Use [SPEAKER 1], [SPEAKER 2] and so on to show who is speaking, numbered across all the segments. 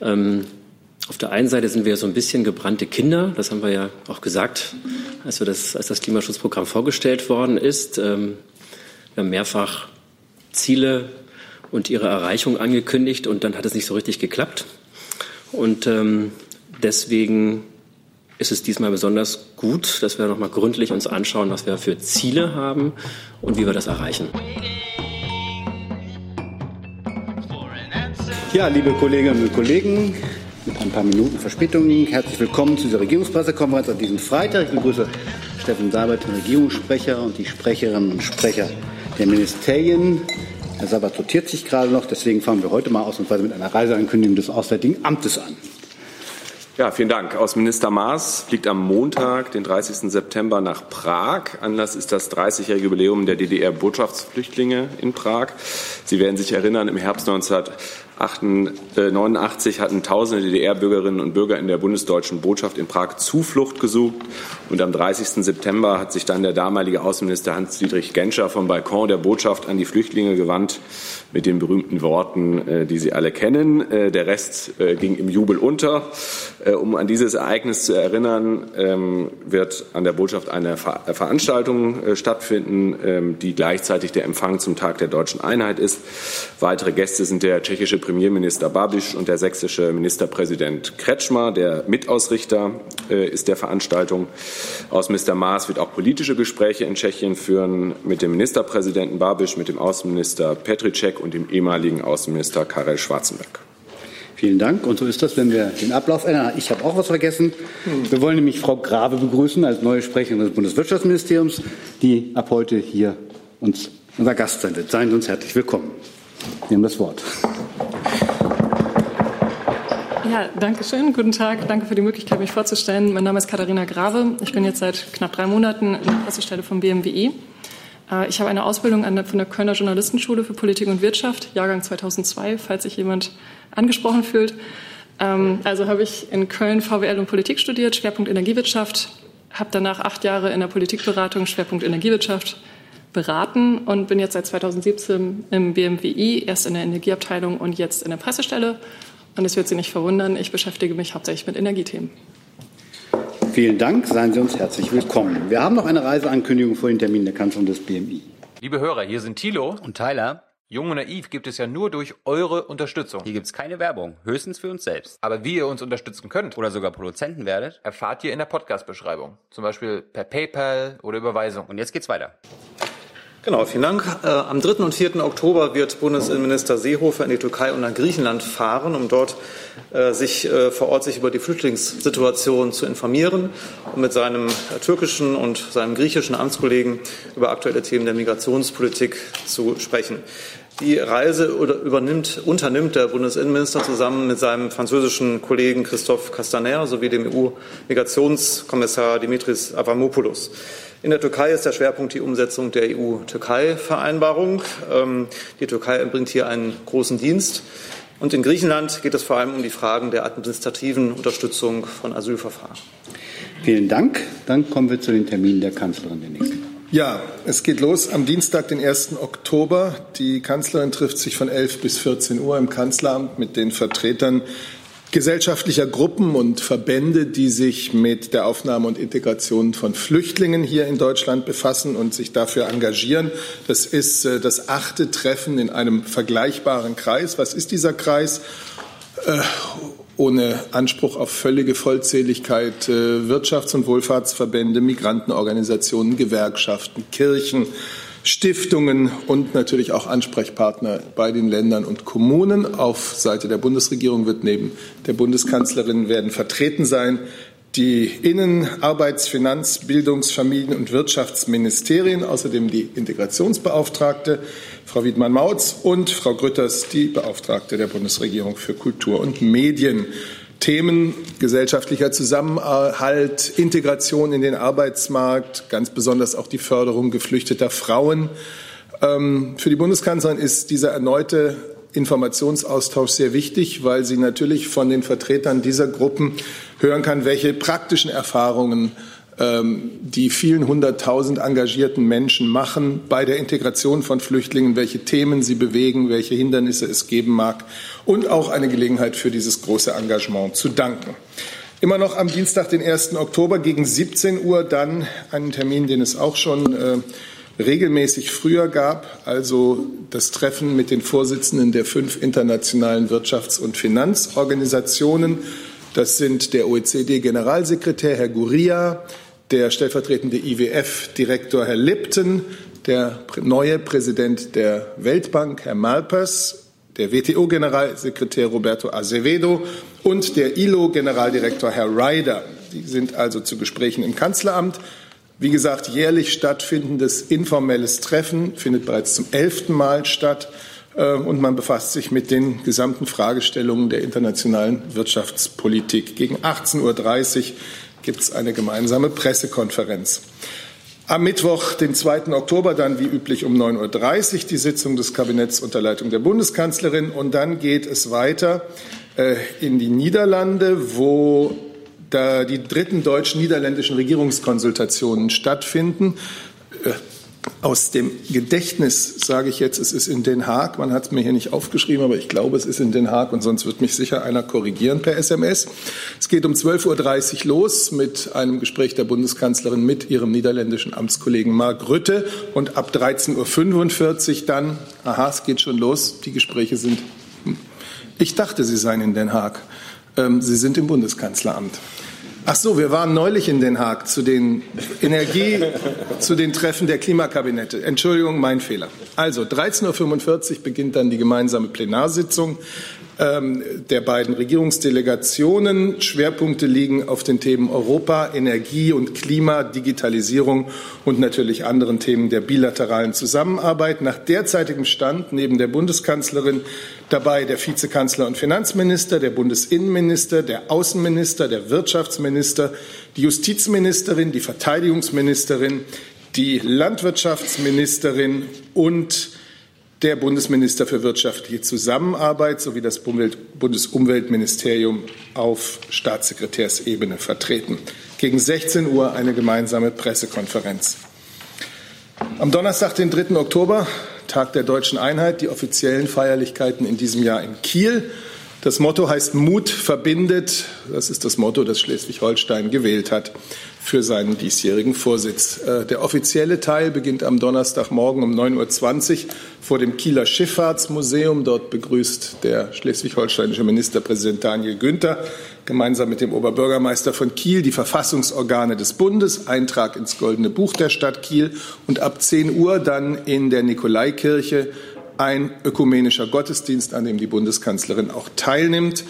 [SPEAKER 1] Ähm, auf der einen Seite sind wir so ein bisschen gebrannte Kinder. Das haben wir ja auch gesagt, als, wir das, als das Klimaschutzprogramm vorgestellt worden ist. Ähm, wir haben mehrfach Ziele und ihre Erreichung angekündigt und dann hat es nicht so richtig geklappt. Und ähm, deswegen ist es diesmal besonders gut, dass wir noch mal gründlich uns anschauen, was wir für Ziele haben und wie wir das erreichen.
[SPEAKER 2] Ja, liebe Kolleginnen und Kollegen, mit ein paar Minuten Verspätung, herzlich willkommen zu dieser Regierungspressekonferenz an diesem Freitag. Ich begrüße Steffen Seibert, den Regierungssprecher und die Sprecherinnen und Sprecher der Ministerien. Herr Sabat sortiert sich gerade noch, deswegen fangen wir heute mal ausnahmsweise mit einer Reiseankündigung des Auswärtigen Amtes an.
[SPEAKER 3] Ja, vielen Dank. Außenminister Maas fliegt am Montag, den 30. September, nach Prag. Anlass ist das 30-jährige Jubiläum der DDR-Botschaftsflüchtlinge in Prag. Sie werden sich erinnern, im Herbst 19 1989 hatten tausende DDR-Bürgerinnen und Bürger in der bundesdeutschen Botschaft in Prag Zuflucht gesucht. Und am 30. September hat sich dann der damalige Außenminister Hans-Dietrich Genscher vom Balkon der Botschaft an die Flüchtlinge gewandt mit den berühmten Worten, äh, die Sie alle kennen. Äh, der Rest äh, ging im Jubel unter. Um an dieses Ereignis zu erinnern, ähm, wird an der Botschaft eine Veranstaltung stattfinden, ähm, die gleichzeitig der Empfang zum Tag der deutschen Einheit ist. Weitere Gäste sind der tschechische Premierminister Babiš und der sächsische Ministerpräsident Kretschmer. Der Mitausrichter ist der Veranstaltung. Außenminister Maas wird auch politische Gespräche in Tschechien führen mit dem Ministerpräsidenten Babiš, mit dem Außenminister Petricek und dem ehemaligen Außenminister Karel Schwarzenberg.
[SPEAKER 2] Vielen Dank. Und so ist das, wenn wir den Ablauf ändern. Ich habe auch was vergessen. Wir wollen nämlich Frau Grave begrüßen als neue Sprecherin des Bundeswirtschaftsministeriums, die ab heute hier uns unser Gast sein wird. Seien Sie uns herzlich willkommen. Sie haben das Wort.
[SPEAKER 4] Ja, danke schön. Guten Tag. Danke für die Möglichkeit, mich vorzustellen. Mein Name ist Katharina Grave. Ich bin jetzt seit knapp drei Monaten in der Pressestelle vom BMWI. Äh, ich habe eine Ausbildung von der Kölner Journalistenschule für Politik und Wirtschaft, Jahrgang 2002, falls sich jemand angesprochen fühlt. Ähm, also habe ich in Köln VWL und Politik studiert, Schwerpunkt Energiewirtschaft, habe danach acht Jahre in der Politikberatung, Schwerpunkt Energiewirtschaft, beraten und bin jetzt seit 2017 im BMWI, erst in der Energieabteilung und jetzt in der Pressestelle. Und es wird Sie nicht verwundern, ich beschäftige mich hauptsächlich mit Energiethemen.
[SPEAKER 2] Vielen Dank. Seien Sie uns herzlich willkommen. Wir haben noch eine Reiseankündigung vor den Termin der Kanzlerin des BMI.
[SPEAKER 5] Liebe Hörer, hier sind Thilo
[SPEAKER 6] und Tyler.
[SPEAKER 5] Jung und naiv gibt es ja nur durch eure Unterstützung.
[SPEAKER 6] Hier gibt es keine Werbung, höchstens für uns selbst.
[SPEAKER 5] Aber wie ihr uns unterstützen könnt
[SPEAKER 6] oder sogar Produzenten werdet,
[SPEAKER 5] erfahrt ihr in der Podcast-Beschreibung. Zum Beispiel per PayPal oder Überweisung.
[SPEAKER 6] Und jetzt geht's weiter.
[SPEAKER 7] Genau, vielen Dank. Äh, am 3. und 4. Oktober wird Bundesinnenminister Seehofer in die Türkei und nach Griechenland fahren, um dort äh, sich äh, vor Ort sich über die Flüchtlingssituation zu informieren und mit seinem türkischen und seinem griechischen Amtskollegen über aktuelle Themen der Migrationspolitik zu sprechen. Die Reise übernimmt, unternimmt der Bundesinnenminister zusammen mit seinem französischen Kollegen Christophe Castaner sowie dem EU-Migrationskommissar Dimitris Avramopoulos. In der Türkei ist der Schwerpunkt die Umsetzung der EU-Türkei-Vereinbarung. Ähm, die Türkei erbringt hier einen großen Dienst. Und in Griechenland geht es vor allem um die Fragen der administrativen Unterstützung von Asylverfahren.
[SPEAKER 2] Vielen Dank. Dann kommen wir zu den Terminen der Kanzlerin der nächsten.
[SPEAKER 8] Ja, es geht los am Dienstag, den 1. Oktober. Die Kanzlerin trifft sich von 11 bis 14 Uhr im Kanzleramt mit den Vertretern gesellschaftlicher Gruppen und Verbände, die sich mit der Aufnahme und Integration von Flüchtlingen hier in Deutschland befassen und sich dafür engagieren. Das ist äh, das achte Treffen in einem vergleichbaren Kreis. Was ist dieser Kreis? Äh, ohne Anspruch auf völlige Vollzähligkeit äh, Wirtschafts- und Wohlfahrtsverbände, Migrantenorganisationen, Gewerkschaften, Kirchen, Stiftungen und natürlich auch Ansprechpartner bei den Ländern und Kommunen. Auf Seite der Bundesregierung wird neben der Bundeskanzlerin werden vertreten sein die Innen-, Arbeits-, Finanz-, Bildungs-, Familien- und Wirtschaftsministerien, außerdem die Integrationsbeauftragte, Frau Wiedmann-Mautz und Frau Grütters, die Beauftragte der Bundesregierung für Kultur und Medien. Themen gesellschaftlicher Zusammenhalt, Integration in den Arbeitsmarkt, ganz besonders auch die Förderung geflüchteter Frauen. Ähm, für die Bundeskanzlerin ist dieser erneute Informationsaustausch sehr wichtig, weil sie natürlich von den Vertretern dieser Gruppen hören kann, welche praktischen Erfahrungen die vielen hunderttausend engagierten Menschen machen bei der Integration von Flüchtlingen, welche Themen sie bewegen, welche Hindernisse es geben mag und auch eine Gelegenheit für dieses große Engagement zu danken. Immer noch am Dienstag, den 1. Oktober gegen 17 Uhr, dann einen Termin, den es auch schon äh, regelmäßig früher gab, also das Treffen mit den Vorsitzenden der fünf internationalen Wirtschafts- und Finanzorganisationen. Das sind der OECD-Generalsekretär Herr Guria, der stellvertretende IWF-Direktor Herr Lipton, der neue Präsident der Weltbank Herr Malpers, der WTO-Generalsekretär Roberto Azevedo und der ILO-Generaldirektor Herr Ryder. Die sind also zu Gesprächen im Kanzleramt. Wie gesagt, jährlich stattfindendes informelles Treffen findet bereits zum elften Mal statt äh, und man befasst sich mit den gesamten Fragestellungen der internationalen Wirtschaftspolitik. Gegen 18.30 Uhr gibt es eine gemeinsame Pressekonferenz. Am Mittwoch, den 2. Oktober, dann wie üblich um 9.30 Uhr die Sitzung des Kabinetts unter Leitung der Bundeskanzlerin. Und dann geht es weiter äh, in die Niederlande, wo da die dritten deutsch-niederländischen Regierungskonsultationen stattfinden. Äh, aus dem Gedächtnis sage ich jetzt, es ist in Den Haag. Man hat es mir hier nicht aufgeschrieben, aber ich glaube, es ist in Den Haag und sonst wird mich sicher einer korrigieren per SMS. Es geht um 12.30 Uhr los mit einem Gespräch der Bundeskanzlerin mit ihrem niederländischen Amtskollegen Mark Rütte und ab 13.45 Uhr dann, aha, es geht schon los, die Gespräche sind, hm, ich dachte, sie seien in Den Haag. Ähm, sie sind im Bundeskanzleramt. Ach so, wir waren neulich in Den Haag zu den Energie, zu den Treffen der Klimakabinette. Entschuldigung, mein Fehler. Also 13.45 Uhr beginnt dann die gemeinsame Plenarsitzung ähm, der beiden Regierungsdelegationen. Schwerpunkte liegen auf den Themen Europa, Energie und Klima, Digitalisierung und natürlich anderen Themen der bilateralen Zusammenarbeit. Nach derzeitigem Stand neben der Bundeskanzlerin dabei der Vizekanzler und Finanzminister, der Bundesinnenminister, der Außenminister, der Wirtschaftsminister, die Justizministerin, die Verteidigungsministerin, die Landwirtschaftsministerin und der Bundesminister für wirtschaftliche Zusammenarbeit sowie das Bundesumweltministerium auf Staatssekretärsebene vertreten. Gegen 16 Uhr eine gemeinsame Pressekonferenz. Am Donnerstag, den 3. Oktober, Tag der deutschen Einheit, die offiziellen Feierlichkeiten in diesem Jahr in Kiel. Das Motto heißt Mut verbindet. Das ist das Motto, das Schleswig-Holstein gewählt hat für seinen diesjährigen Vorsitz. Äh, der offizielle Teil beginnt am Donnerstagmorgen um 9.20 Uhr vor dem Kieler Schifffahrtsmuseum. Dort begrüßt der schleswig-holsteinische Ministerpräsident Daniel Günther gemeinsam mit dem Oberbürgermeister von Kiel die Verfassungsorgane des Bundes, Eintrag ins Goldene Buch der Stadt Kiel und ab 10 Uhr dann in der Nikolaikirche ein ökumenischer Gottesdienst, an dem die Bundeskanzlerin auch teilnimmt.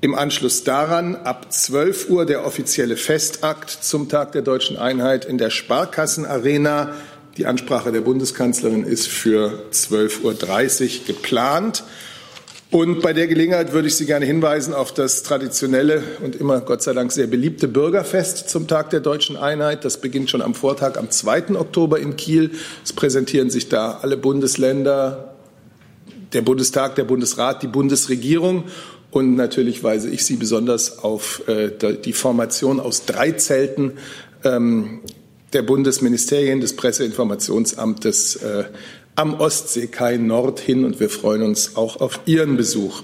[SPEAKER 8] Im Anschluss daran ab 12 Uhr der offizielle Festakt zum Tag der deutschen Einheit in der Sparkassenarena. Die Ansprache der Bundeskanzlerin ist für 12.30 Uhr geplant. Und bei der Gelegenheit würde ich Sie gerne hinweisen auf das traditionelle und immer Gott sei Dank sehr beliebte Bürgerfest zum Tag der deutschen Einheit. Das beginnt schon am Vortag am 2. Oktober in Kiel. Es präsentieren sich da alle Bundesländer, der Bundestag, der Bundesrat, die Bundesregierung. Und natürlich weise ich Sie besonders auf äh, die Formation aus drei Zelten ähm, der Bundesministerien des Presseinformationsamtes äh, am Ostseekai Nord hin. Und wir freuen uns auch auf Ihren Besuch.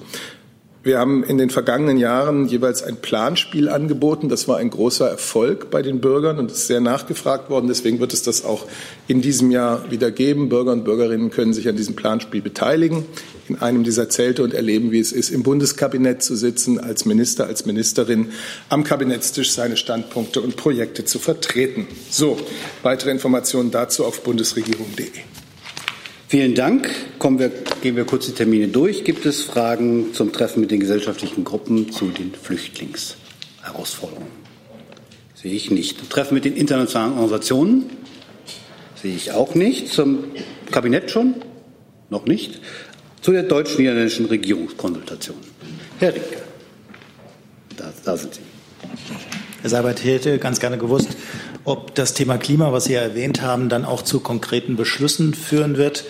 [SPEAKER 8] Wir haben in den vergangenen Jahren jeweils ein Planspiel angeboten. Das war ein großer Erfolg bei den Bürgern und ist sehr nachgefragt worden. Deswegen wird es das auch in diesem Jahr wieder geben. Bürger und Bürgerinnen können sich an diesem Planspiel beteiligen in einem dieser Zelte und erleben, wie es ist, im Bundeskabinett zu sitzen, als Minister, als Ministerin am Kabinettstisch seine Standpunkte und Projekte zu vertreten. So, weitere Informationen dazu auf bundesregierung.de.
[SPEAKER 2] Vielen Dank. Kommen wir, gehen wir kurz die Termine durch. Gibt es Fragen zum Treffen mit den gesellschaftlichen Gruppen zu den Flüchtlingsherausforderungen? Sehe ich nicht. Treffen mit den internationalen Organisationen? Sehe ich auch nicht. Zum Kabinett schon? Noch nicht. Zu der deutsch-niederländischen Regierungskonsultation. Herr Rinke, da, da sind Sie.
[SPEAKER 9] Herr Seibert, hätte ganz gerne gewusst, ob das Thema Klima, was Sie ja erwähnt haben, dann auch zu konkreten Beschlüssen führen wird.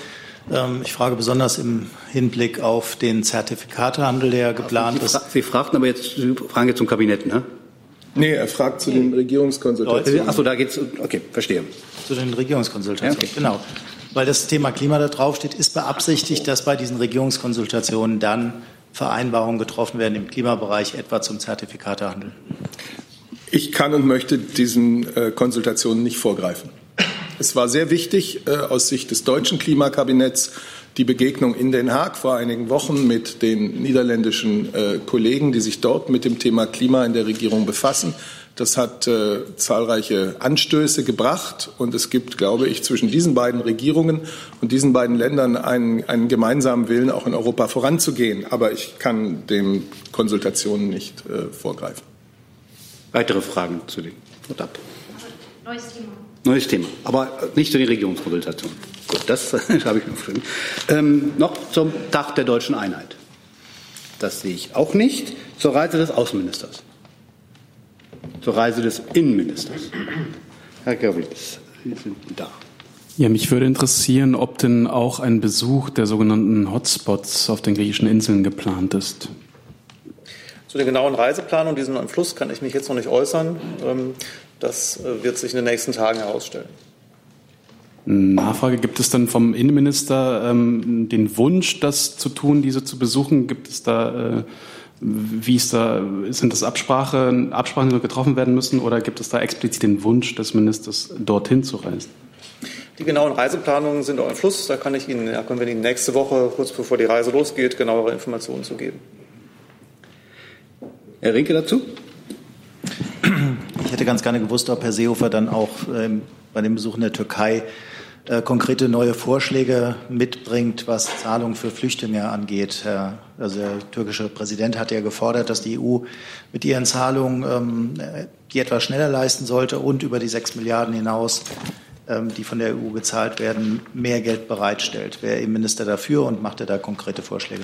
[SPEAKER 9] Ähm, ich frage besonders im Hinblick auf den Zertifikatehandel, der geplant
[SPEAKER 2] Sie
[SPEAKER 9] ist.
[SPEAKER 2] Sie fragten aber jetzt, Sie fragen jetzt zum Kabinett, ne?
[SPEAKER 8] Nee, er fragt zu den Regierungskonsultationen.
[SPEAKER 2] Achso, da geht's. Okay, verstehe.
[SPEAKER 9] Zu den Regierungskonsultationen,
[SPEAKER 2] Ja, okay.
[SPEAKER 9] genau. Weil das Thema Klima da draufsteht, ist beabsichtigt, dass bei diesen Regierungskonsultationen dann Vereinbarungen getroffen werden im Klimabereich, etwa zum Zertifikatehandel.
[SPEAKER 8] Ich kann und möchte diesen äh, Konsultationen nicht vorgreifen. Es war sehr wichtig äh, aus Sicht des deutschen Klimakabinetts die Begegnung in Den Haag vor einigen Wochen mit den niederländischen äh, Kollegen, die sich dort mit dem Thema Klima in der Regierung befassen. Das hat äh, zahlreiche Anstöße gebracht und es gibt, glaube ich, zwischen diesen beiden Regierungen und diesen beiden Ländern einen, einen gemeinsamen Willen, auch in Europa voranzugehen. Aber ich kann den Konsultationen nicht äh, vorgreifen.
[SPEAKER 2] Weitere Fragen zu Dapp.
[SPEAKER 10] Neues Thema.
[SPEAKER 2] Neues Thema, aber nicht zu den Regierungskonsultationen. Gut, das habe ich noch verstanden. Ähm, noch zum Tag der deutschen Einheit. Das sehe ich auch nicht. Zur Reise des Außenministers. Zur Reise des Innenministers. Herr Gerwitz, Sie sind da.
[SPEAKER 11] Ja, mich würde interessieren, ob denn auch ein Besuch der sogenannten Hotspots auf den griechischen Inseln geplant ist.
[SPEAKER 7] Zu den genauen Reiseplanungen, diesen neuen Fluss, kann ich mich jetzt noch nicht äußern. Ähm, Das äh, wird sich in den nächsten Tagen herausstellen.
[SPEAKER 11] Nachfrage, gibt es dann vom Innenminister ähm, den Wunsch, das zu tun, diese zu besuchen? Gibt es da, äh, wie ist da, sind das Absprache, Absprachen, die getroffen werden müssen oder gibt es da explizit den Wunsch des Ministers, dorthin zu reisen?
[SPEAKER 7] Die genauen Reiseplanungen sind auch im Fluss. Da kann ich Ihnen, ja, können wir Ihnen nächste Woche, kurz bevor die Reise losgeht, genauere Informationen zu geben.
[SPEAKER 2] Herr Rinke dazu?
[SPEAKER 9] Ich hätte ganz gerne gewusst, ob Herr Seehofer dann auch ähm, bei dem Besuch in der Türkei äh, konkrete neue Vorschläge mitbringt, was Zahlungen für Flüchtlinge angeht. Herr, also der türkische Präsident hat ja gefordert, dass die EU mit ihren Zahlungen ähm, äh, die etwas schneller leisten sollte und über die sechs Milliarden hinaus, ähm, die von der EU gezahlt werden, mehr Geld bereitstellt. Wäre Ihr Minister dafür und macht er da konkrete Vorschläge?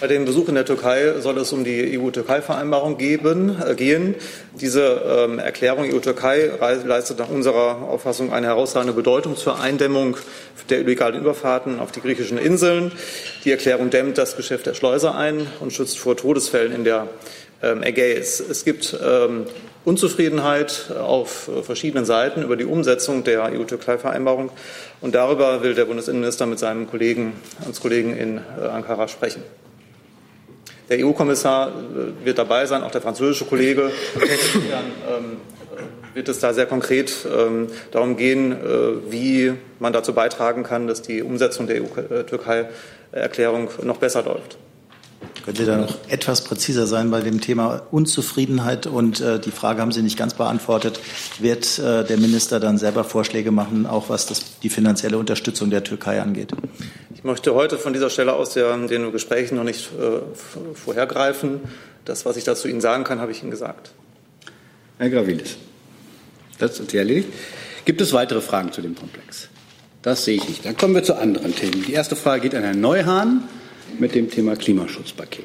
[SPEAKER 7] Bei dem Besuch in der Türkei soll es um die EU-Türkei-Vereinbarung äh, gehen. Diese ähm, Erklärung EU-Türkei leistet nach unserer Auffassung eine herausragende Bedeutung zur Eindämmung der illegalen Überfahrten auf die griechischen Inseln. Die Erklärung dämmt das Geschäft der Schleuser ein und schützt vor Todesfällen in der ähm, Ägäis. Es gibt ähm, Unzufriedenheit auf äh, verschiedenen Seiten über die Umsetzung der EU-Türkei-Vereinbarung. Und darüber will der Bundesinnenminister mit seinem Kollegen, Amtskollegen in äh, Ankara sprechen. Der EU-Kommissar äh, wird dabei sein, auch der französische Kollege. Insofern ähm, wird es da sehr konkret ähm, darum gehen, äh, wie man dazu beitragen kann, dass die Umsetzung der EU-Türkei-Erklärung noch besser läuft.
[SPEAKER 9] Können Sie da noch etwas präziser sein bei dem Thema Unzufriedenheit? Und äh, die Frage haben Sie nicht ganz beantwortet. Wird äh, der Minister dann selber Vorschläge machen, auch was das, die finanzielle Unterstützung der Türkei angeht?
[SPEAKER 7] Ich möchte heute von dieser Stelle aus der, den Gesprächen noch nicht äh, vorhergreifen. Das, was ich dazu Ihnen sagen kann, habe ich Ihnen gesagt.
[SPEAKER 2] Herr Gravilis. Das ist erledigt. Gibt es weitere Fragen zu dem Komplex? Das sehe ich nicht. Dann kommen wir zu anderen Themen. Die erste Frage geht an Herrn Neuhahn mit dem Thema Klimaschutzpaket.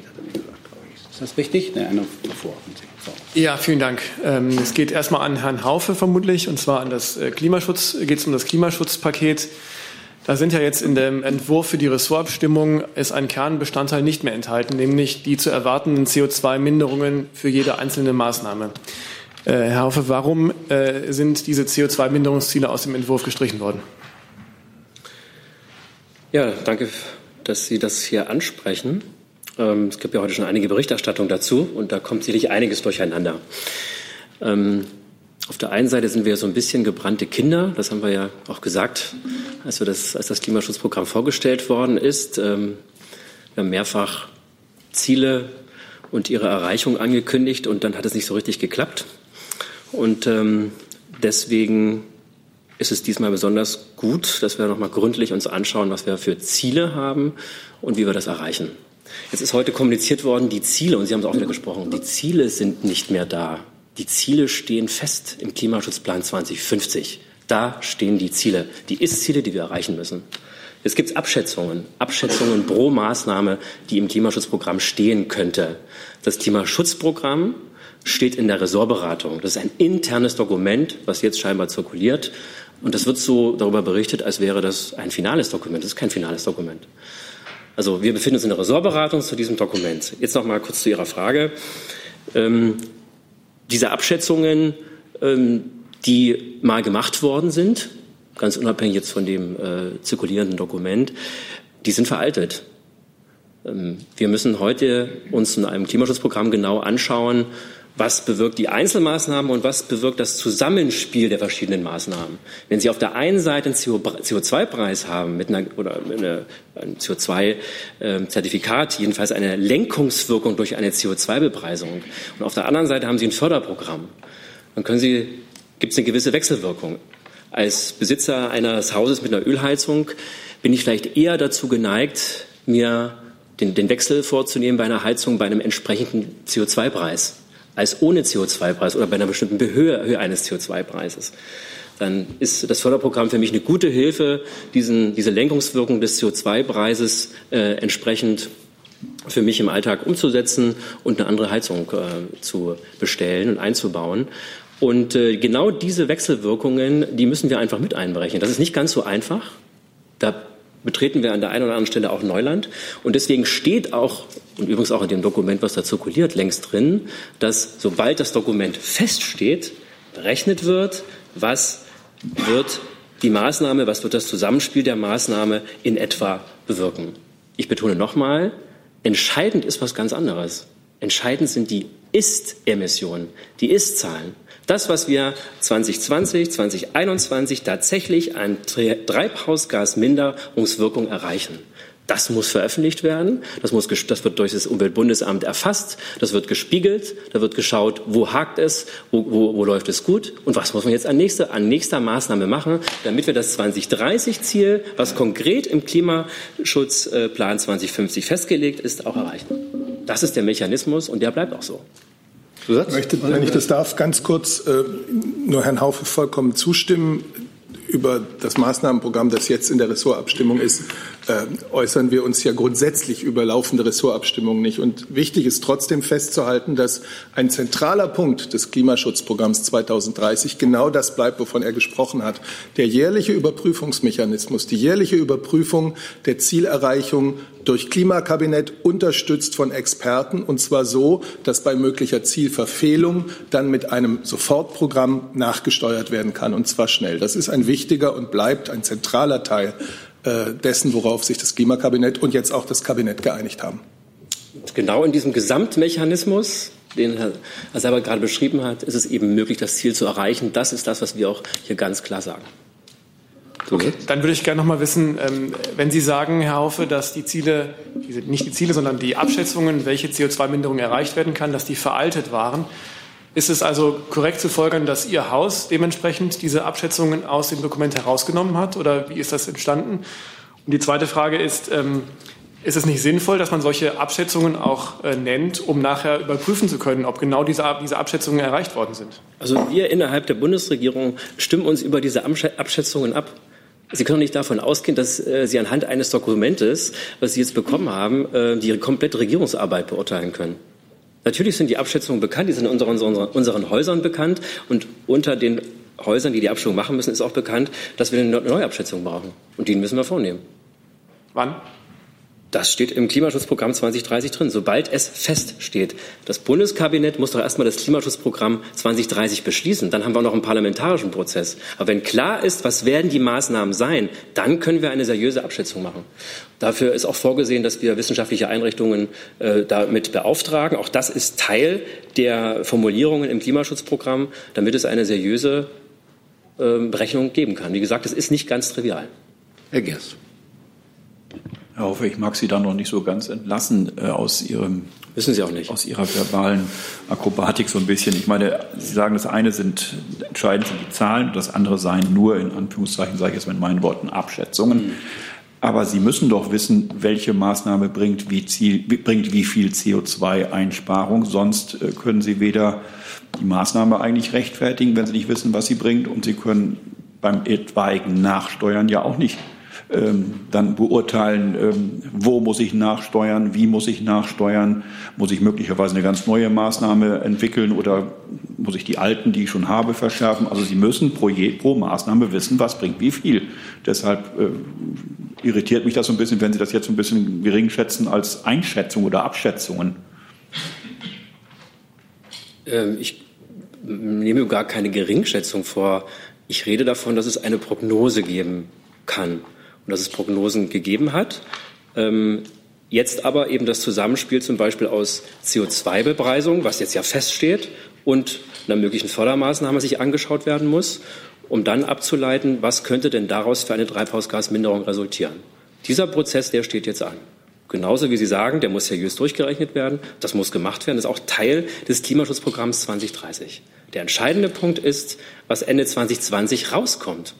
[SPEAKER 2] Ist das richtig? Nein, einer davor.
[SPEAKER 12] Ja, vielen Dank. Ähm, Es geht erstmal an Herrn Haufe vermutlich, und zwar an das äh, Klimaschutz, geht es um das Klimaschutzpaket. Da sind ja jetzt in dem Entwurf für die Ressortabstimmung ist ein Kernbestandteil nicht mehr enthalten, nämlich die zu erwartenden CO2-Minderungen für jede einzelne Maßnahme. Äh, Herr Haufe, warum äh, sind diese CO2-Minderungsziele aus dem Entwurf gestrichen worden?
[SPEAKER 1] Ja, danke, dass Sie das hier ansprechen. Ähm, es gibt ja heute schon einige Berichterstattungen dazu und da kommt sicherlich einiges durcheinander. Ähm, auf der einen Seite sind wir so ein bisschen gebrannte Kinder, das haben wir ja auch gesagt, als, wir das, als das Klimaschutzprogramm vorgestellt worden ist. Ähm, wir haben mehrfach Ziele und ihre Erreichung angekündigt und dann hat es nicht so richtig geklappt. Und ähm, deswegen ist es diesmal besonders gut, dass wir nochmal gründlich uns anschauen, was wir für Ziele haben und wie wir das erreichen. Jetzt ist heute kommuniziert worden, die Ziele, und Sie haben es auch wieder gesprochen, die Ziele sind nicht mehr da. Die Ziele stehen fest im Klimaschutzplan 2050. Da stehen die Ziele, die Ist-Ziele, die wir erreichen müssen. Jetzt gibt es Abschätzungen, Abschätzungen pro Maßnahme, die im Klimaschutzprogramm stehen könnte. Das Klimaschutzprogramm steht in der Ressortberatung. Das ist ein internes Dokument, was jetzt scheinbar zirkuliert. Und das wird so darüber berichtet, als wäre das ein finales Dokument. Das ist kein finales Dokument. Also wir befinden uns in der Ressortberatung zu diesem Dokument. Jetzt noch mal kurz zu Ihrer Frage. Ähm, diese Abschätzungen, ähm, die mal gemacht worden sind, ganz unabhängig jetzt von dem äh, zirkulierenden Dokument, die sind veraltet. Ähm, wir müssen heute uns in einem Klimaschutzprogramm genau anschauen, was bewirkt die Einzelmaßnahmen und was bewirkt das Zusammenspiel der verschiedenen Maßnahmen. Wenn Sie auf der einen Seite einen CO2-Preis haben mit einer, oder eine, ein CO2-Zertifikat, jedenfalls eine Lenkungswirkung durch eine CO2-Bepreisung, und auf der anderen Seite haben Sie ein Förderprogramm, dann können Sie, gibt es eine gewisse Wechselwirkung. Als Besitzer eines Hauses mit einer Ölheizung bin ich vielleicht eher dazu geneigt, mir den, den Wechsel vorzunehmen bei einer Heizung bei einem entsprechenden CO2-Preis als ohne CO2-Preis oder bei einer bestimmten Höhe, Höhe eines CO2-Preises. Dann ist das Förderprogramm für mich eine gute Hilfe, diesen, diese Lenkungswirkung des CO2-Preises äh, entsprechend für mich im Alltag umzusetzen und eine andere Heizung äh, zu bestellen und einzubauen. Und äh, genau diese Wechselwirkungen, die müssen wir einfach mit einberechnen. Das ist nicht ganz so einfach. Da betreten wir an der einen oder anderen Stelle auch Neuland. Und deswegen steht auch, und übrigens auch in dem Dokument, was da zirkuliert, längst drin, dass sobald das Dokument feststeht, berechnet wird, was wird die Maßnahme, was wird das Zusammenspiel der Maßnahme in etwa bewirken. Ich betone nochmal, entscheidend ist was ganz anderes. Entscheidend sind die Ist-Emissionen, die Ist-Zahlen. Das, was wir 2020, 2021 tatsächlich an Treibhausgasminderungswirkung erreichen. Das muss veröffentlicht werden. Das, muss, das wird durch das Umweltbundesamt erfasst. Das wird gespiegelt. Da wird geschaut, wo hakt es, wo, wo, wo läuft es gut und was muss man jetzt an nächster, an nächster Maßnahme machen, damit wir das 2030-Ziel, was konkret im Klimaschutzplan 2050 festgelegt ist, auch erreichen. Das ist der Mechanismus und der bleibt auch so.
[SPEAKER 8] Ich möchte, wenn ich das darf, ganz kurz äh, nur Herrn Haufe vollkommen zustimmen. Über das Maßnahmenprogramm, das jetzt in der Ressortabstimmung ist, äh, äußern wir uns ja grundsätzlich über laufende Ressortabstimmungen nicht. Und wichtig ist trotzdem festzuhalten, dass ein zentraler Punkt des Klimaschutzprogramms 2030 genau das bleibt, wovon er gesprochen hat. Der jährliche Überprüfungsmechanismus, die jährliche Überprüfung der Zielerreichung durch Klimakabinett unterstützt von Experten, und zwar so, dass bei möglicher Zielverfehlung dann mit einem Sofortprogramm nachgesteuert werden kann, und zwar schnell. Das ist ein wichtiger und bleibt ein zentraler Teil äh, dessen, worauf sich das Klimakabinett und jetzt auch das Kabinett geeinigt haben.
[SPEAKER 1] Genau in diesem Gesamtmechanismus, den Herr Seibert gerade beschrieben hat, ist es eben möglich, das Ziel zu erreichen. Das ist das, was wir auch hier ganz klar sagen.
[SPEAKER 12] Okay, dann würde ich gerne noch mal wissen, ähm, wenn Sie sagen, Herr Haufe, dass die Ziele, nicht die Ziele, sondern die Abschätzungen, welche CO2-Minderung erreicht werden kann, dass die veraltet waren. Ist es also korrekt zu folgern, dass Ihr Haus dementsprechend diese Abschätzungen aus dem Dokument herausgenommen hat? Oder wie ist das entstanden? Und die zweite Frage ist, ähm, ist es nicht sinnvoll, dass man solche Abschätzungen auch äh, nennt, um nachher überprüfen zu können, ob genau diese, diese Abschätzungen erreicht worden sind?
[SPEAKER 1] Also wir innerhalb der Bundesregierung stimmen uns über diese Abschätzungen ab. Sie können nicht davon ausgehen, dass äh, Sie anhand eines Dokumentes, was Sie jetzt bekommen haben, äh, die komplette Regierungsarbeit beurteilen können. Natürlich sind die Abschätzungen bekannt, die sind in unseren, unseren, unseren Häusern bekannt und unter den Häusern, die die Abschätzung machen müssen, ist auch bekannt, dass wir eine Neuabschätzung brauchen. Und die müssen wir vornehmen.
[SPEAKER 12] Wann?
[SPEAKER 1] Das steht im Klimaschutzprogramm 2030 drin, sobald es feststeht. Das Bundeskabinett muss doch erstmal das Klimaschutzprogramm 2030 beschließen. Dann haben wir noch einen parlamentarischen Prozess. Aber wenn klar ist, was werden die Maßnahmen sein, dann können wir eine seriöse Abschätzung machen. Dafür ist auch vorgesehen, dass wir wissenschaftliche Einrichtungen äh, damit beauftragen. Auch das ist Teil der Formulierungen im Klimaschutzprogramm, damit es eine seriöse äh, Berechnung geben kann. Wie gesagt, es ist nicht ganz trivial.
[SPEAKER 2] Herr Gerst.
[SPEAKER 10] Herr Hoffe, ich mag Sie da noch nicht so ganz entlassen äh, aus Ihrem
[SPEAKER 1] Wissen Sie auch nicht.
[SPEAKER 10] Aus Ihrer verbalen Akrobatik so ein bisschen. Ich meine, Sie sagen, das eine sind entscheidend sind die Zahlen, das andere seien nur in Anführungszeichen, sage ich jetzt mit meinen Worten, Abschätzungen. Mhm. Aber Sie müssen doch wissen, welche Maßnahme bringt wie, Ziel, bringt wie viel CO2-Einsparung. Sonst äh, können Sie weder die Maßnahme eigentlich rechtfertigen, wenn Sie nicht wissen, was sie bringt, und Sie können beim etwaigen Nachsteuern ja auch nicht dann beurteilen, ähm, wo muss ich nachsteuern, wie muss ich nachsteuern, muss ich möglicherweise eine ganz neue Maßnahme entwickeln oder muss ich die alten, die ich schon habe, verschärfen. Also Sie müssen pro, je, pro Maßnahme wissen, was bringt wie viel. Deshalb äh, irritiert mich das so ein bisschen, wenn Sie das jetzt so ein bisschen gering schätzen als Einschätzung oder Abschätzungen.
[SPEAKER 1] Ähm, ich nehme gar keine Geringschätzung vor. Ich rede davon, dass es eine Prognose geben kann und dass es Prognosen gegeben hat. Ähm, jetzt aber eben das Zusammenspiel zum Beispiel aus CO2-Bepreisung, was jetzt ja feststeht, und einer möglichen Fördermaßnahme sich angeschaut werden muss, um dann abzuleiten, was könnte denn daraus für eine Treibhausgasminderung resultieren. Dieser Prozess, der steht jetzt an. Genauso wie Sie sagen, der muss seriös durchgerechnet werden. Das muss gemacht werden. Das ist auch Teil des Klimaschutzprogramms 2030. Der entscheidende Punkt ist, was Ende 2020 rauskommt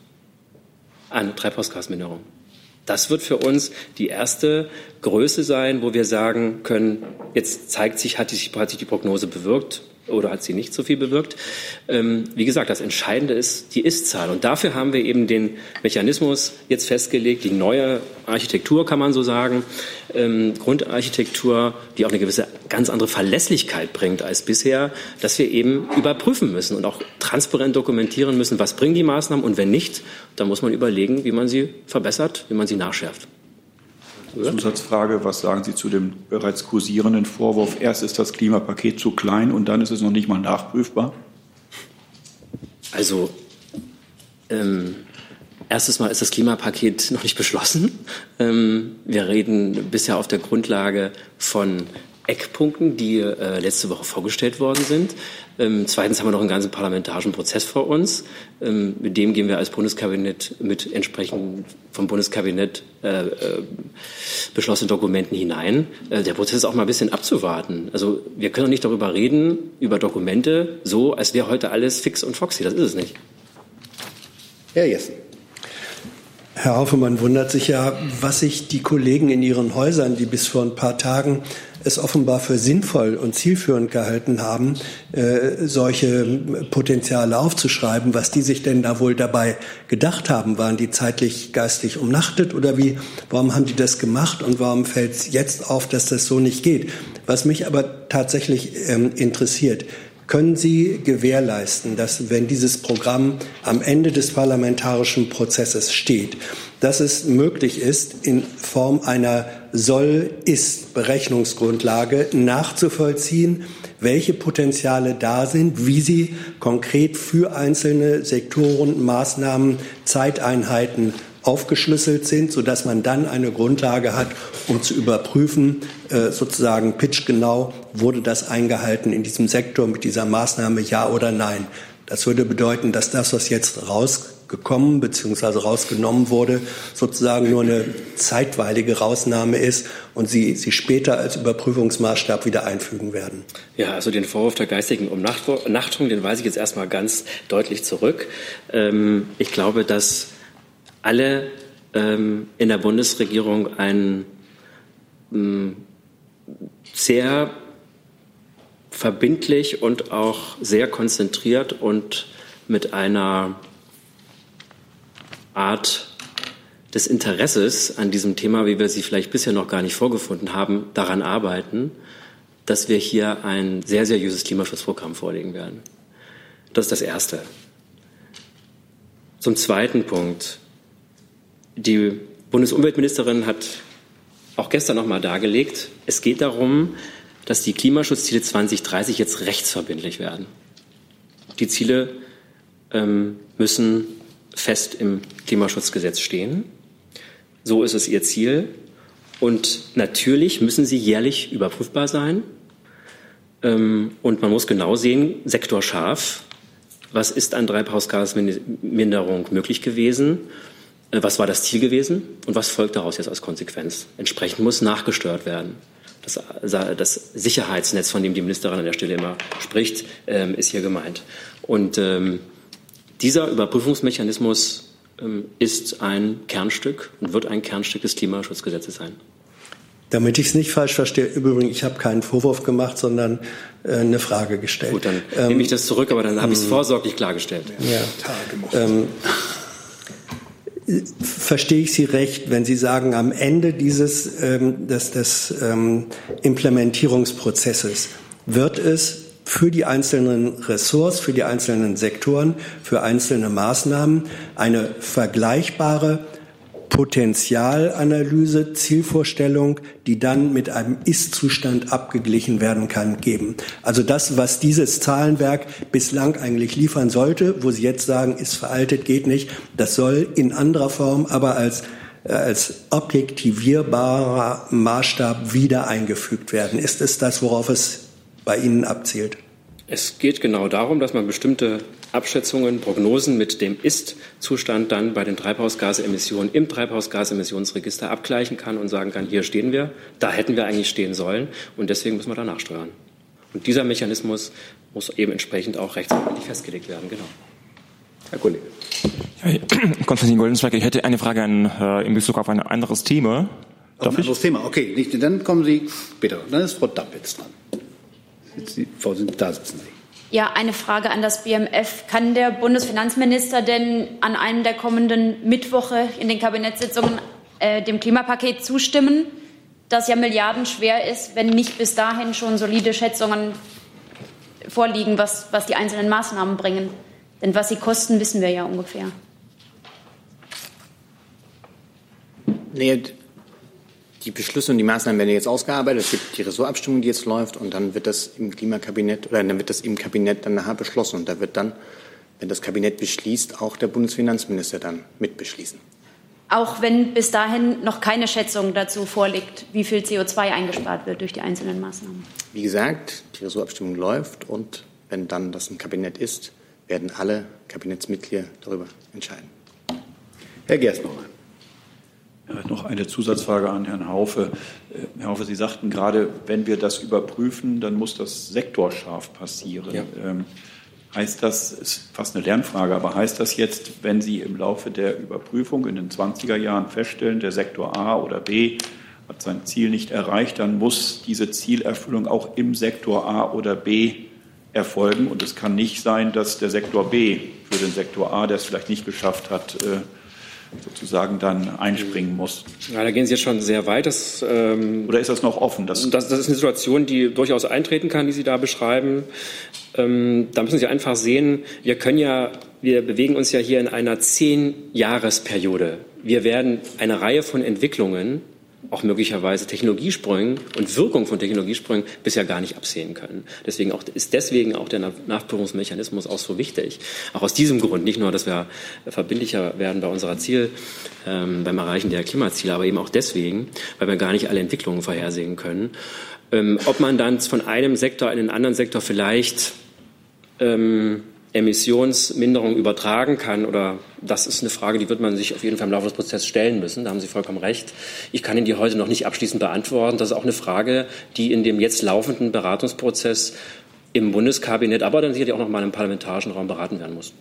[SPEAKER 1] an Treibhausgasminderung. Das wird für uns die erste Größe sein, wo wir sagen können, jetzt zeigt sich, hat sich, die Prognose bewirkt oder hat sie nicht so viel bewirkt. Ähm, wie gesagt, das Entscheidende ist die Ist-Zahl. Und dafür haben wir eben den Mechanismus jetzt festgelegt, die neue Architektur, kann man so sagen, ähm, Grundarchitektur, die auch eine gewisse ganz andere Verlässlichkeit bringt als bisher, dass wir eben überprüfen müssen und auch transparent dokumentieren müssen, was bringen die Maßnahmen und wenn nicht, dann muss man überlegen, wie man sie verbessert, wie man sie nachschärft.
[SPEAKER 10] Zusatzfrage, was sagen Sie zu dem bereits kursierenden Vorwurf, erst ist das Klimapaket zu klein und dann ist es noch nicht mal nachprüfbar?
[SPEAKER 1] Also ähm, erstes Mal ist das Klimapaket noch nicht beschlossen. Ähm, wir reden bisher auf der Grundlage von Eckpunkten, die äh, letzte Woche vorgestellt worden sind. Ähm, zweitens haben wir noch einen ganzen parlamentarischen Prozess vor uns. Ähm, mit dem gehen wir als Bundeskabinett mit entsprechend vom Bundeskabinett äh, äh, beschlossenen Dokumenten hinein. Äh, der Prozess ist auch mal ein bisschen abzuwarten. Also wir können doch nicht darüber reden, über Dokumente, so als wäre heute alles fix und foxy. Das ist es nicht.
[SPEAKER 2] Herr Jessen.
[SPEAKER 13] Herr Haufemann wundert sich ja, was sich die Kollegen in ihren Häusern, die bis vor ein paar Tagen es offenbar für sinnvoll und zielführend gehalten haben, äh, solche Potenziale aufzuschreiben. Was die sich denn da wohl dabei gedacht haben? Waren die zeitlich geistig umnachtet oder wie? Warum haben die das gemacht und warum fällt es jetzt auf, dass das so nicht geht? Was mich aber tatsächlich ähm, interessiert, können Sie gewährleisten, dass wenn dieses Programm am Ende des parlamentarischen Prozesses steht, dass es möglich ist, in Form einer Soll-Ist-Berechnungsgrundlage nachzuvollziehen, welche Potenziale da sind, wie sie konkret für einzelne Sektoren, Maßnahmen, Zeiteinheiten aufgeschlüsselt sind, sodass man dann eine Grundlage hat, um zu überprüfen, äh, sozusagen pitchgenau, wurde das eingehalten in diesem Sektor mit dieser Maßnahme, ja oder nein. Das würde bedeuten, dass das, was jetzt rausgekommen bzw. rausgenommen wurde, sozusagen nur eine zeitweilige Rausnahme ist und Sie sie später als Überprüfungsmaßstab wieder einfügen werden.
[SPEAKER 1] Ja, also den Vorwurf der geistigen Umnachtung, den weise ich jetzt erstmal ganz deutlich zurück. Ähm, ich glaube, dass alle ähm, in der Bundesregierung ein ähm, sehr verbindlich und auch sehr konzentriert und mit einer Art des Interesses an diesem Thema, wie wir sie vielleicht bisher noch gar nicht vorgefunden haben, daran arbeiten, dass wir hier ein sehr seriöses Klimaschutzprogramm vorlegen werden. Das ist das Erste. Zum zweiten Punkt. Die Bundesumweltministerin hat auch gestern noch mal dargelegt, es geht darum, dass die Klimaschutzziele 2030 jetzt rechtsverbindlich werden. Die Ziele ähm, müssen fest im Klimaschutzgesetz stehen. So ist es ihr Ziel. Und natürlich müssen sie jährlich überprüfbar sein. Ähm, und man muss genau sehen, sektorscharf, was ist an Treibhausgasminderung möglich gewesen äh, was war das Ziel gewesen und was folgt daraus jetzt als Konsequenz. Entsprechend muss nachgesteuert werden. Das, das Sicherheitsnetz, von dem die Ministerin an der Stelle immer spricht, ähm, ist hier gemeint. Und ähm, dieser Überprüfungsmechanismus ähm, ist ein Kernstück und wird ein Kernstück des Klimaschutzgesetzes sein.
[SPEAKER 13] Damit ich es nicht falsch verstehe, übrigens, ich habe keinen Vorwurf gemacht, sondern äh, eine Frage gestellt.
[SPEAKER 1] Gut, dann ähm, nehme ich das zurück, aber dann habe ich es hm. vorsorglich klargestellt.
[SPEAKER 13] Ja. Ähm, verstehe ich Sie recht, wenn Sie sagen, am Ende dieses ähm, des, des ähm, Implementierungsprozesses wird es für die einzelnen Ressorts, für die einzelnen Sektoren, für einzelne Maßnahmen eine vergleichbare Potenzialanalyse, Zielvorstellung, die dann mit einem Ist-Zustand abgeglichen werden kann, geben. Also das, was dieses Zahlenwerk bislang eigentlich liefern sollte, wo Sie jetzt sagen, ist veraltet, geht nicht, das soll in anderer Form, aber als äh, als objektivierbarer Maßstab wieder eingefügt werden. Ist es das, worauf es bei Ihnen abzielt?
[SPEAKER 1] Es geht genau darum, dass man bestimmte Abschätzungen, Prognosen mit dem Ist-Zustand dann bei den Treibhausgasemissionen im Treibhausgasemissionsregister abgleichen kann und sagen kann, hier stehen wir, da hätten wir eigentlich stehen sollen und deswegen müssen wir da nachsteuern. Und dieser Mechanismus muss eben entsprechend auch rechtsrechtlich festgelegt werden. Genau.
[SPEAKER 3] Herr Kollege.
[SPEAKER 14] Ja, Konstantin Goldensberg, ich hätte eine Frage an, äh, in Bezug auf ein anderes Thema.
[SPEAKER 2] Darf ein anderes ich? Thema, okay. Nicht, dann kommen Sie bitte. Dann ist Frau Dapp jetzt dran. Sie, Frau, da sitzen Sie.
[SPEAKER 15] Ja, eine Frage an das BMF. Kann der Bundesfinanzminister denn an einem der kommenden Mittwoche in den Kabinettssitzungen äh, dem Klimapaket zustimmen, das ja milliardenschwer ist, wenn nicht bis dahin schon solide Schätzungen vorliegen, was, was die einzelnen Maßnahmen bringen? Denn was sie kosten, wissen wir ja ungefähr.
[SPEAKER 16] Nee, die Beschlüsse und die Maßnahmen werden jetzt ausgearbeitet. Es gibt die Ressortabstimmung, die jetzt läuft, und dann wird das im Klimakabinett oder dann wird das im Kabinett dann nachher beschlossen. Und da wird dann, wenn das Kabinett beschließt, auch der Bundesfinanzminister dann mitbeschließen.
[SPEAKER 15] Auch wenn bis dahin noch keine Schätzung dazu vorliegt, wie viel CO2 eingespart wird durch die einzelnen Maßnahmen.
[SPEAKER 16] Wie gesagt, die Ressortabstimmung läuft und wenn dann das im Kabinett ist, werden alle Kabinettsmitglieder darüber entscheiden.
[SPEAKER 2] Herr Gerstmann.
[SPEAKER 10] Noch eine Zusatzfrage an Herrn Haufe. Äh, Herr Haufe, Sie sagten gerade, wenn wir das überprüfen, dann muss das sektorscharf passieren. Ja. Ähm, heißt das, ist fast eine Lernfrage, aber heißt das jetzt, wenn Sie im Laufe der Überprüfung in den 20er Jahren feststellen, der Sektor A oder B hat sein Ziel nicht erreicht, dann muss diese Zielerfüllung auch im Sektor A oder B erfolgen. Und es kann nicht sein, dass der Sektor B für den Sektor A, der es vielleicht nicht geschafft hat, äh, sozusagen dann einspringen muss.
[SPEAKER 1] Ja, da gehen Sie jetzt schon sehr weit. Das,
[SPEAKER 10] ähm, Oder ist das noch offen?
[SPEAKER 1] Das, das, das, ist eine Situation, die durchaus eintreten kann, die Sie da beschreiben. Ähm, da müssen Sie einfach sehen, wir können ja, wir bewegen uns ja hier in einer Zehn-Jahres-Periode. Wir werden eine Reihe von Entwicklungen auch möglicherweise Technologiesprüngen und Wirkung von Technologiesprüngen bisher gar nicht absehen können. Deswegen auch, ist deswegen auch der Nachprüfungsmechanismus auch so wichtig. Auch aus diesem Grund, nicht nur, dass wir verbindlicher werden bei unserer Ziel, ähm, beim Erreichen der Klimaziele, aber eben auch deswegen, weil wir gar nicht alle Entwicklungen vorhersehen können. Ähm, ob man dann von einem Sektor in den anderen Sektor vielleicht ähm, Emissionsminderung übertragen kann oder das ist eine Frage, die wird man sich auf jeden Fall im Laufe des Prozesses stellen müssen. Da haben Sie vollkommen recht. Ich kann Ihnen die heute noch nicht abschließend beantworten. Das ist auch eine Frage, die in dem jetzt laufenden Beratungsprozess im Bundeskabinett, aber dann sicherlich auch noch mal im parlamentarischen Raum beraten werden muss.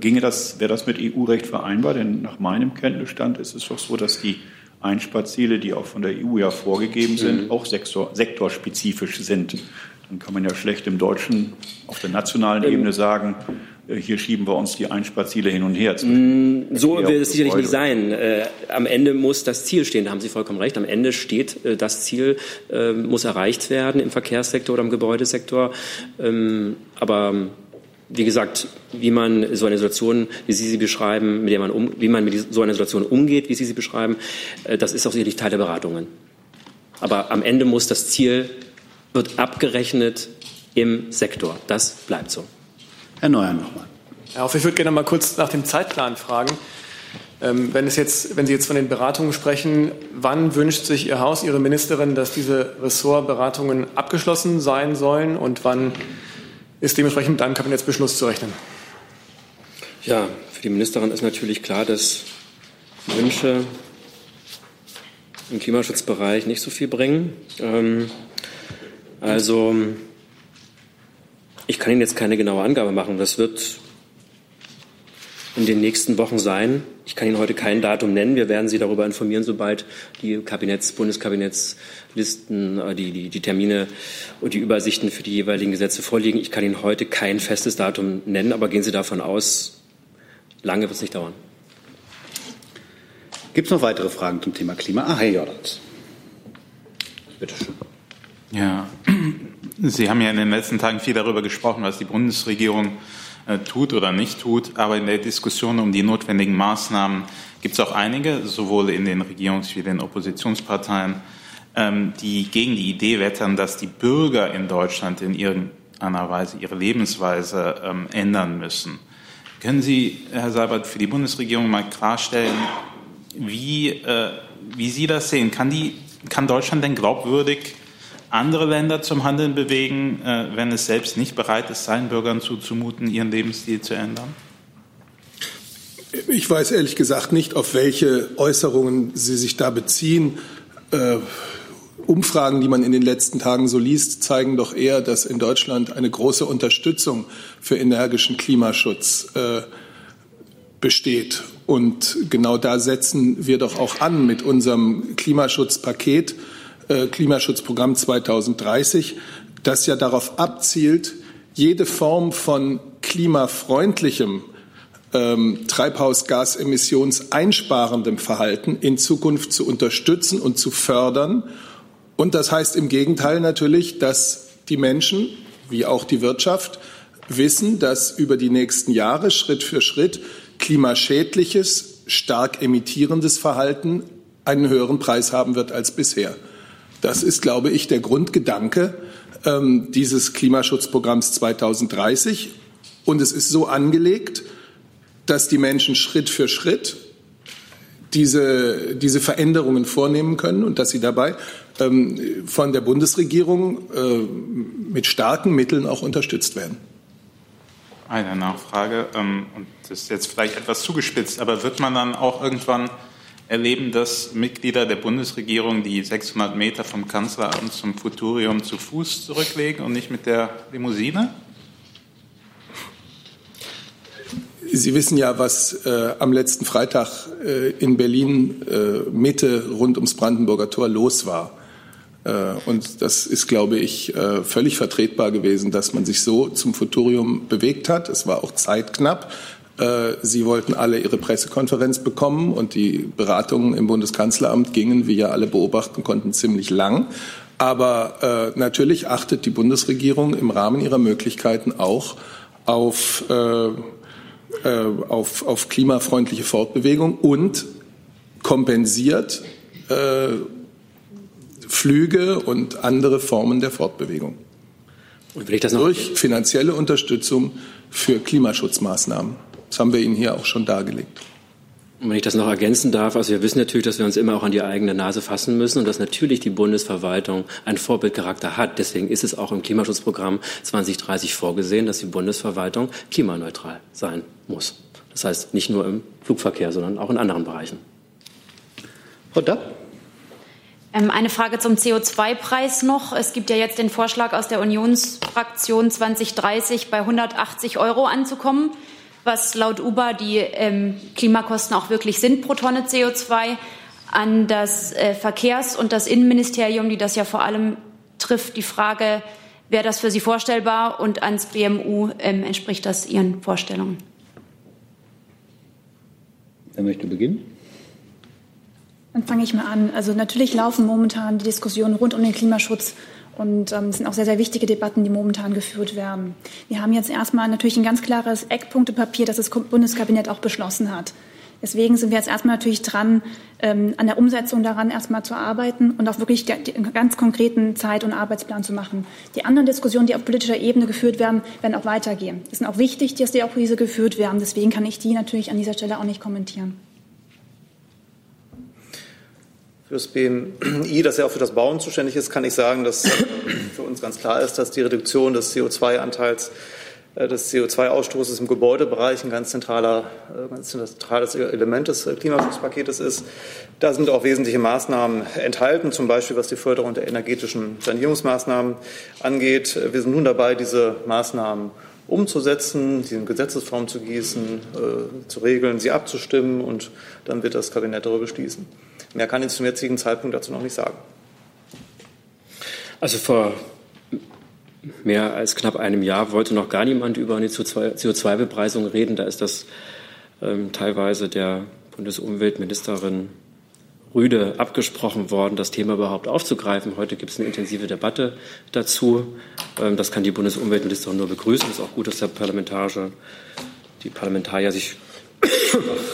[SPEAKER 10] Ginge das, wäre das mit EU-Recht vereinbar? Denn nach meinem Kenntnisstand ist es doch so, dass die Einsparziele, die auch von der EU ja vorgegeben sind, mhm. auch sektor, sektorspezifisch sind. Dann kann man ja schlecht im Deutschen auf der nationalen ähm, Ebene sagen, äh, hier schieben wir uns die Einsparziele hin und her.
[SPEAKER 1] Mm, so wird es sicherlich nicht sein. Äh, am Ende muss das Ziel stehen, da haben Sie vollkommen recht. Am Ende steht, äh, das Ziel äh, muss erreicht werden im Verkehrssektor oder im Gebäudesektor. Ähm, aber wie gesagt, wie man so eine Situation, wie Sie sie beschreiben, mit der man um, wie man mit so einer Situation umgeht, wie Sie sie beschreiben, das ist auch sicherlich Teil der Beratungen. Aber am Ende muss das Ziel wird abgerechnet im Sektor. Das bleibt so.
[SPEAKER 2] Herr Neuer nochmal.
[SPEAKER 12] Herr Hoff, ich würde gerne mal kurz nach dem Zeitplan fragen. Ähm, wenn, es jetzt, wenn Sie jetzt von den Beratungen sprechen, wann wünscht sich Ihr Haus, Ihre Ministerin, dass diese Ressortberatungen abgeschlossen sein sollen und wann ist dementsprechend mit einem Kabinettsbeschluss zu rechnen?
[SPEAKER 1] Ja, für die Ministerin ist natürlich klar, dass Wünsche im Klimaschutzbereich nicht so viel bringen. Ähm, also ich kann Ihnen jetzt keine genaue Angabe machen. Das wird in den nächsten Wochen sein. Ich kann Ihnen heute kein Datum nennen. Wir werden Sie darüber informieren, sobald die Kabinetts, Bundeskabinettslisten, äh, die, die, die Termine und die Übersichten für die jeweiligen Gesetze vorliegen. Ich kann Ihnen heute kein festes Datum nennen, aber gehen Sie davon aus, lange wird es nicht dauern.
[SPEAKER 2] Gibt es noch weitere Fragen zum Thema Klima? Ah, Herr Jordans. Bitte schön.
[SPEAKER 17] Ja, Sie haben ja in den letzten Tagen viel darüber gesprochen, was die Bundesregierung äh, tut oder nicht tut. Aber in der Diskussion um die notwendigen Maßnahmen gibt es auch einige, sowohl in den Regierungs- wie den Oppositionsparteien, ähm, die gegen die Idee wettern, dass die Bürger in Deutschland in irgendeiner Weise ihre Lebensweise ähm, ändern müssen. Können Sie, Herr Seibert, für die Bundesregierung mal klarstellen, wie, äh, wie Sie das sehen? Kann, die, kann Deutschland denn glaubwürdig andere Länder zum Handeln bewegen, äh, wenn es selbst nicht bereit ist, seinen Bürgern zuzumuten, ihren Lebensstil zu ändern?
[SPEAKER 8] Ich weiß ehrlich gesagt nicht, auf welche Äußerungen Sie sich da beziehen. Äh, Umfragen, die man in den letzten Tagen so liest, zeigen doch eher, dass in Deutschland eine große Unterstützung für energischen Klimaschutz äh, besteht. Und genau da setzen wir doch auch an mit unserem Klimaschutzpaket, Klimaschutzprogramm 2030, das ja darauf abzielt, jede Form von klimafreundlichem ähm, Treibhausgasemissionseinsparendem Verhalten in Zukunft zu unterstützen und zu fördern und das heißt im Gegenteil natürlich, dass die Menschen wie auch die Wirtschaft wissen, dass über die nächsten Jahre Schritt für Schritt klimaschädliches, stark emittierendes Verhalten einen höheren Preis haben wird als bisher. Das ist, glaube ich, der Grundgedanke ähm, dieses Klimaschutzprogramms 2030. Und es ist so angelegt, dass die Menschen Schritt für Schritt diese, diese Veränderungen vornehmen können und dass sie dabei ähm, von der Bundesregierung äh, mit starken Mitteln auch unterstützt werden.
[SPEAKER 17] Eine Nachfrage, ähm, und das ist jetzt vielleicht etwas zugespitzt, aber wird man dann auch irgendwann erleben, dass Mitglieder der Bundesregierung die 600 Meter vom Kanzleramt zum Futurium zu Fuß zurücklegen und nicht mit der Limousine?
[SPEAKER 8] Sie wissen ja, was äh, am letzten Freitag äh, in Berlin äh, Mitte rund ums Brandenburger Tor los war. Äh, und das ist, glaube ich, äh, völlig vertretbar gewesen, dass man sich so zum Futurium bewegt hat. Es war auch zeitknapp. Äh, Sie wollten alle Ihre Pressekonferenz bekommen und die Beratungen im Bundeskanzleramt gingen, wie ja alle beobachten konnten, ziemlich lang. Aber äh, natürlich achtet die Bundesregierung im Rahmen ihrer Möglichkeiten auch auf, äh, auf, auf klimafreundliche Fortbewegung und kompensiert äh, Flüge und andere Formen der Fortbewegung. Und wenn ich das noch Durch finanzielle Unterstützung für Klimaschutzmaßnahmen. Das haben wir Ihnen hier auch schon dargelegt.
[SPEAKER 1] Und wenn ich das noch ergänzen darf, also wir wissen natürlich, dass wir uns immer auch an die eigene Nase fassen müssen und dass natürlich die Bundesverwaltung einen Vorbildcharakter hat. Deswegen ist es auch im Klimaschutzprogramm 2030 vorgesehen, dass die Bundesverwaltung klimaneutral sein muss. Das heißt nicht nur im Flugverkehr, sondern auch in anderen Bereichen.
[SPEAKER 15] Frau Dapp? Ähm, eine Frage zum CO2-Preis noch. Es gibt ja jetzt den Vorschlag aus der Unionsfraktion 2030 bei 180 Euro anzukommen, was laut UBA die ähm, Klimakosten auch wirklich sind pro Tonne CO2. An das äh, Verkehrs- und das Innenministerium, die das ja vor allem trifft, die Frage, wäre das für Sie vorstellbar und ans BMU ähm, entspricht das Ihren Vorstellungen?
[SPEAKER 2] Wer möchte beginnen?
[SPEAKER 18] Dann fange ich mal an. Also natürlich laufen momentan die Diskussionen rund um den Klimaschutz und ähm, es sind auch sehr, sehr wichtige Debatten, die momentan geführt werden. Wir haben jetzt erstmal natürlich ein ganz klares Eckpunktepapier, das das Bundeskabinett auch beschlossen hat. Deswegen sind wir jetzt erstmal natürlich dran, ähm, an der Umsetzung daran erstmal zu arbeiten und auch wirklich einen ganz konkreten Zeit- und Arbeitsplan zu machen. Die anderen Diskussionen, die auf politischer Ebene geführt werden, werden auch weitergehen. Es ist auch wichtig, dass die auch diese geführt werden. Deswegen kann ich die natürlich an dieser Stelle auch nicht kommentieren.
[SPEAKER 7] Das BMI, das ja auch für das Bauen zuständig ist, kann ich sagen, dass für uns ganz klar ist, dass die Reduktion des CO2-Anteils äh, des CO2-Ausstoßes im Gebäudebereich ein ganz, zentraler, äh, ganz zentrales Element des Klimaschutzpaketes ist. Da sind auch wesentliche Maßnahmen enthalten, zum Beispiel was die Förderung der energetischen Sanierungsmaßnahmen angeht. Wir sind nun dabei, diese Maßnahmen umzusetzen, sie in Gesetzesform zu gießen, äh, zu regeln, sie abzustimmen und dann wird das Kabinett darüber beschließen. Mehr kann ich zum jetzigen Zeitpunkt dazu noch nicht sagen.
[SPEAKER 1] Also vor mehr als knapp einem Jahr wollte noch gar niemand über eine CO2-Bepreisung reden. Da ist das ähm, teilweise der Bundesumweltministerin rüde abgesprochen worden, das Thema überhaupt aufzugreifen. Heute gibt es eine intensive Debatte dazu. Ähm, das kann die Bundesumweltministerin nur begrüßen. Es ist auch gut, dass der Parlamentarische, die Parlamentarier sich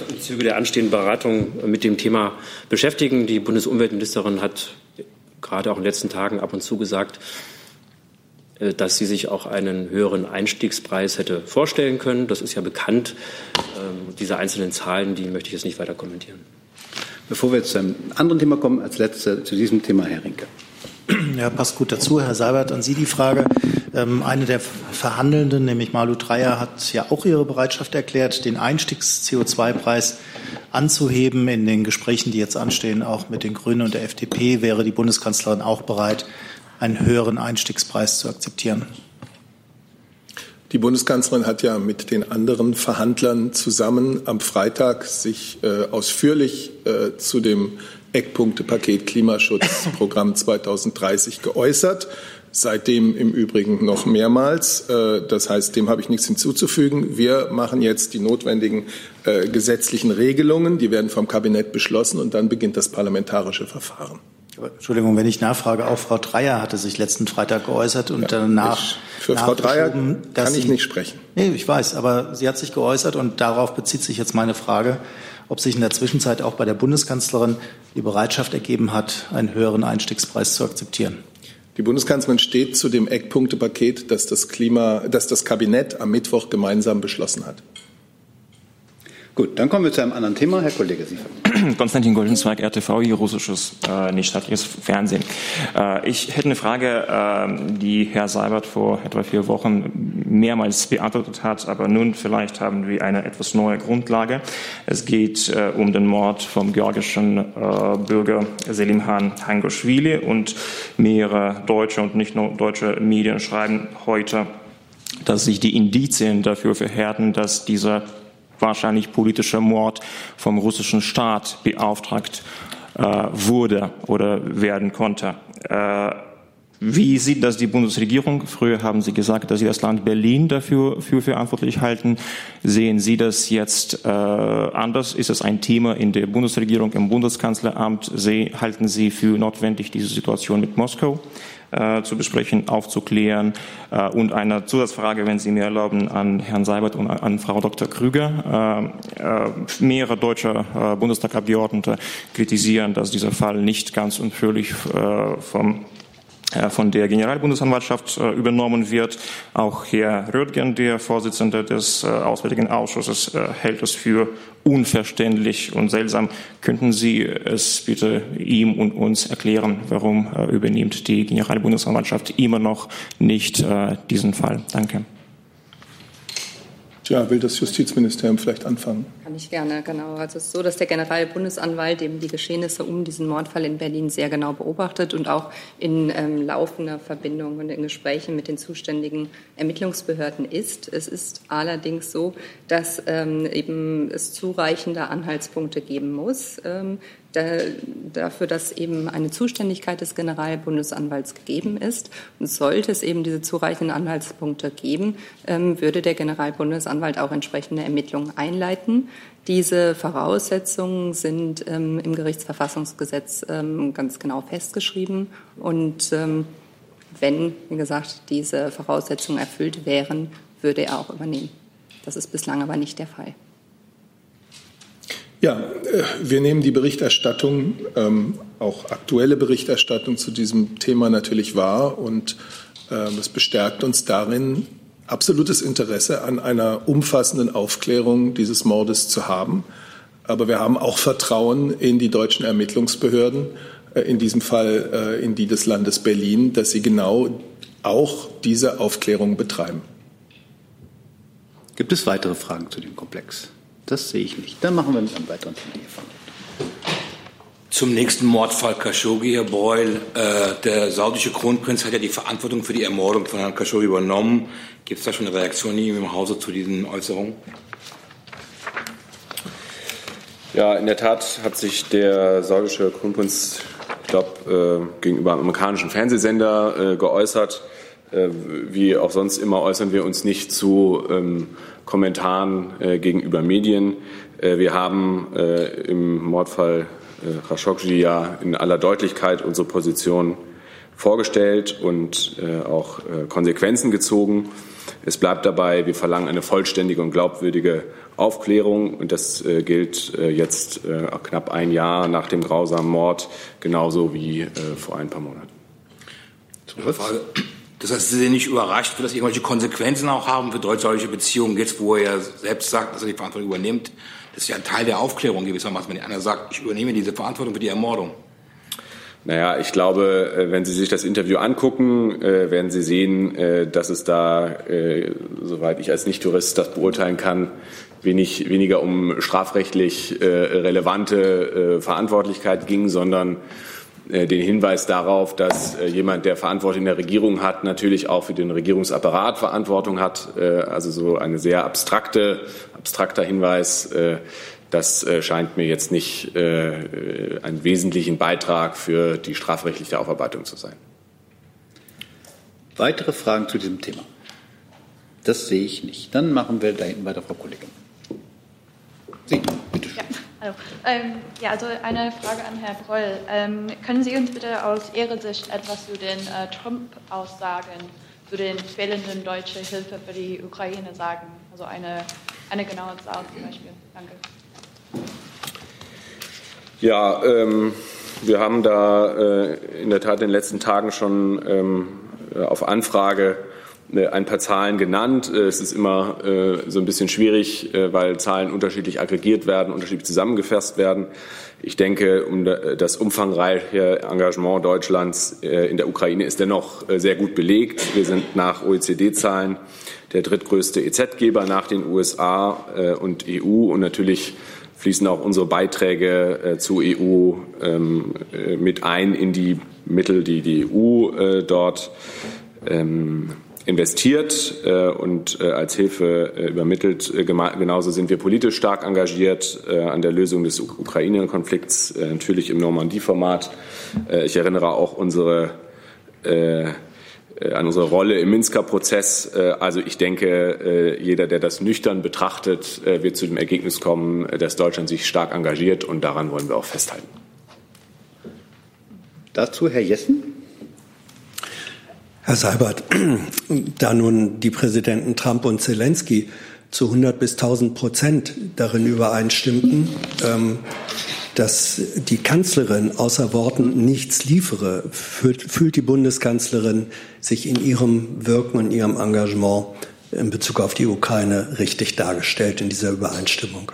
[SPEAKER 1] im Zuge der anstehenden Beratung mit dem Thema beschäftigen. Die Bundesumweltministerin hat gerade auch in den letzten Tagen ab und zu gesagt, äh, dass sie sich auch einen höheren Einstiegspreis hätte vorstellen können. Das ist ja bekannt. Ähm, diese einzelnen Zahlen, die möchte ich jetzt nicht weiter kommentieren.
[SPEAKER 2] Bevor wir jetzt zu einem anderen Thema kommen, als letzter zu diesem Thema Herr Rinke.
[SPEAKER 9] Ja, passt gut dazu. Herr Seibert, an Sie die Frage. Ähm, eine der Verhandelnden, nämlich Malu Dreyer, hat ja auch ihre Bereitschaft erklärt, den Einstiegs-CO2-Preis anzuheben. In den Gesprächen, die jetzt anstehen, auch mit den Grünen und der FDP, wäre die Bundeskanzlerin auch bereit, einen höheren Einstiegspreis zu akzeptieren.
[SPEAKER 8] Die Bundeskanzlerin hat ja mit den anderen Verhandlern zusammen am Freitag sich äh, ausführlich äh, zu dem Eckpunktepaket Klimaschutzprogramm 2030 geäußert. Seitdem im Übrigen noch mehrmals. Äh, das heißt, dem habe ich nichts hinzuzufügen. Wir machen jetzt die notwendigen äh, gesetzlichen Regelungen. Die werden vom Kabinett beschlossen und dann beginnt das parlamentarische Verfahren.
[SPEAKER 9] Entschuldigung, wenn ich nachfrage, auch Frau Dreyer hatte sich letzten Freitag geäußert und ja, danach. Ich,
[SPEAKER 8] für Frau Dreyer kann ich nicht sprechen.
[SPEAKER 9] Nee, ich weiß, aber sie hat sich geäußert und darauf bezieht sich jetzt meine Frage, ob sich in der Zwischenzeit auch bei der Bundeskanzlerin die Bereitschaft ergeben hat, einen höheren Einstiegspreis zu akzeptieren.
[SPEAKER 8] Die Bundeskanzlerin steht zu dem Eckpunktepaket, das das, Klima, das das Kabinett am Mittwoch gemeinsam beschlossen hat.
[SPEAKER 2] Gut, dann kommen wir zu einem anderen Thema. Herr Kollege Siefert.
[SPEAKER 14] Konstantin Goldenzweig, RTV, hier russisches, äh, nicht staatliches Fernsehen. Äh, ich hätte eine Frage, äh, die Herr Seibert vor etwa vier Wochen mehrmals beantwortet hat, aber nun vielleicht haben wir eine etwas neue Grundlage. Es geht äh, um den Mord vom georgischen äh, Bürger Selimhan Hangoshvili und mehrere deutsche und nicht nur deutsche Medien schreiben heute, dass sich die Indizien dafür verhärten, dass dieser wahrscheinlich politischer Mord vom russischen Staat beauftragt äh, wurde oder werden konnte. Äh, wie sieht das die Bundesregierung? Früher haben Sie gesagt, dass Sie das Land Berlin dafür für verantwortlich halten. Sehen Sie das jetzt äh, anders? Ist es ein Thema in der Bundesregierung, im Bundeskanzleramt? Sie, halten Sie für notwendig diese Situation mit Moskau? Äh, zu besprechen, aufzuklären. Äh, und eine Zusatzfrage, wenn Sie mir erlauben, an Herrn Seibert und an Frau Dr. Krüger. Äh, äh, mehrere deutsche äh, Bundestagabgeordnete kritisieren, dass dieser Fall nicht ganz und völlig äh, vom von der Generalbundesanwaltschaft äh, übernommen wird. Auch Herr Röttgen, der Vorsitzende des äh, Auswärtigen Ausschusses, hält es für unverständlich und seltsam. Könnten Sie es bitte ihm und uns erklären, warum übernimmt die Generalbundesanwaltschaft immer noch nicht diesen Fall? Danke.
[SPEAKER 8] Ja, will das Justizministerium vielleicht anfangen?
[SPEAKER 19] Kann ich gerne, genau. Also es ist so, dass der Generalbundesanwalt eben die Geschehnisse um diesen Mordfall in Berlin sehr genau beobachtet und auch in ähm, laufender Verbindung und in Gesprächen mit den zuständigen Ermittlungsbehörden ist. Es ist allerdings so, dass ähm, eben es zureichende Anhaltspunkte geben muss, ähm, dafür, dass eben eine Zuständigkeit des Generalbundesanwalts gegeben ist. Und sollte es eben diese zureichenden Anhaltspunkte geben, ähm, würde der Generalbundesanwalt auch entsprechende Ermittlungen einleiten. Diese Voraussetzungen sind ähm, im Gerichtsverfassungsgesetz ähm, ganz genau festgeschrieben. Und wenn, wie gesagt, diese Voraussetzungen erfüllt wären, würde er auch übernehmen. Das ist bislang aber nicht der Fall.
[SPEAKER 8] Ja, äh, wir nehmen die Berichterstattung, ähm, auch aktuelle Berichterstattung zu diesem Thema natürlich wahr und ähm, es bestärkt uns darin, absolutes Interesse an einer umfassenden Aufklärung dieses Mordes zu haben. Aber wir haben auch Vertrauen in die deutschen Ermittlungsbehörden, äh, in diesem Fall äh, in die des Landes Berlin, dass sie genau auch diese Aufklärung betreiben.
[SPEAKER 2] Gibt es weitere Fragen zu dem Komplex? Das sehe ich nicht. Dann machen wir mit einem weiteren Thema
[SPEAKER 20] Zum nächsten Mordfall Khashoggi, Herr Beul. Äh, der saudische Kronprinz hat ja die Verantwortung für die Ermordung von Herrn Khashoggi übernommen. Gibt es da schon eine Reaktion in im Hause zu diesen Äußerungen?
[SPEAKER 3] Ja, in der Tat hat sich der saudische Kronprinz, ich glaube, äh, gegenüber einem amerikanischen Fernsehsender äh, geäußert. Äh, wie auch sonst immer äußern wir uns nicht zu ähm, Kommentaren äh, gegenüber Medien. Äh, wir haben äh, im Mordfall Khashoggi ja in aller Deutlichkeit unsere Position vorgestellt und äh, auch äh, Konsequenzen gezogen. Es bleibt dabei, wir verlangen eine vollständige und glaubwürdige Aufklärung. Und das äh, gilt äh, jetzt äh, knapp ein Jahr nach dem grausamen Mord, genauso wie äh, vor ein paar Monaten.
[SPEAKER 20] Frage. Das heißt, Sie sind nicht überrascht, dass irgendwelche Konsequenzen auch haben für deutsch-deutsche Beziehungen, jetzt wo er ja selbst sagt, dass er die Verantwortung übernimmt. Das ist ja ein Teil der Aufklärung gewissermaßen, wenn einer sagt, ich übernehme diese Verantwortung für die Ermordung.
[SPEAKER 3] Naja, ich glaube, äh, wenn Sie sich das Interview angucken, äh, werden Sie sehen, äh, dass es da, soweit ich als Nicht-Jurist das beurteilen kann, wenig, weniger um strafrechtlich relevante Verantwortlichkeit ging, sondern den Hinweis darauf, dass jemand, der Verantwortung in der Regierung hat, natürlich auch für den Regierungsapparat Verantwortung hat. Also so eine sehr abstrakte, abstrakter Hinweis, das äh, scheint mir jetzt nicht äh, einen wesentlichen Beitrag für die strafrechtliche Aufarbeitung zu sein.
[SPEAKER 2] Weitere Fragen zu diesem Thema? Das sehe ich nicht. Dann machen wir da hinten weiter, Frau Kollegin. Sie,
[SPEAKER 21] hallo. Ähm, ja, also eine Frage an Herrn Breul. Ähm, können Sie uns bitte aus Ihrer Sicht etwas zu den äh, Trump-Aussagen zu den fehlenden deutschen Hilfe für die Ukraine sagen? Also eine, eine genaue Zahl zum Beispiel. Danke.
[SPEAKER 3] Ja, ähm, wir haben da äh, in der Tat in den letzten Tagen schon ähm, auf Anfrage ein paar Zahlen genannt. Äh, es ist immer äh, so ein bisschen schwierig, äh, weil Zahlen unterschiedlich aggregiert werden, unterschiedlich zusammengefasst werden. Ich denke, das umfangreiche Engagement Deutschlands äh, in der Ukraine ist dennoch sehr gut belegt. Wir sind nach OECD-Zahlen der drittgrößte EZ-Geber nach den USA und EU und natürlich fließen auch unsere Beiträge äh, zur EU ähm, äh, mit ein in die Mittel, die die EU äh, dort ähm, investiert äh, und äh, als Hilfe äh, übermittelt. genauso sind wir politisch stark engagiert an der Lösung des Ukraine-Konflikts, natürlich im Normandie-Format. ich erinnere auch unsere äh, an unsere Rolle im Minsker Prozess. Äh, also ich denke, äh, jeder, der das nüchtern betrachtet, wird zu dem Ergebnis kommen, dass Deutschland sich stark engagiert und daran wollen wir auch festhalten.
[SPEAKER 2] Dazu Herr Jessen.
[SPEAKER 13] Herr Seibert, da nun die Präsidenten Trump und Zelensky zu 100 bis 1000 Prozent darin übereinstimmten, ähm, dass die Kanzlerin außer Worten nichts liefere, fühlt, fühlt die Bundeskanzlerin sich in ihrem Wirken und ihrem Engagement in Bezug auf die Ukraine richtig dargestellt in dieser Übereinstimmung?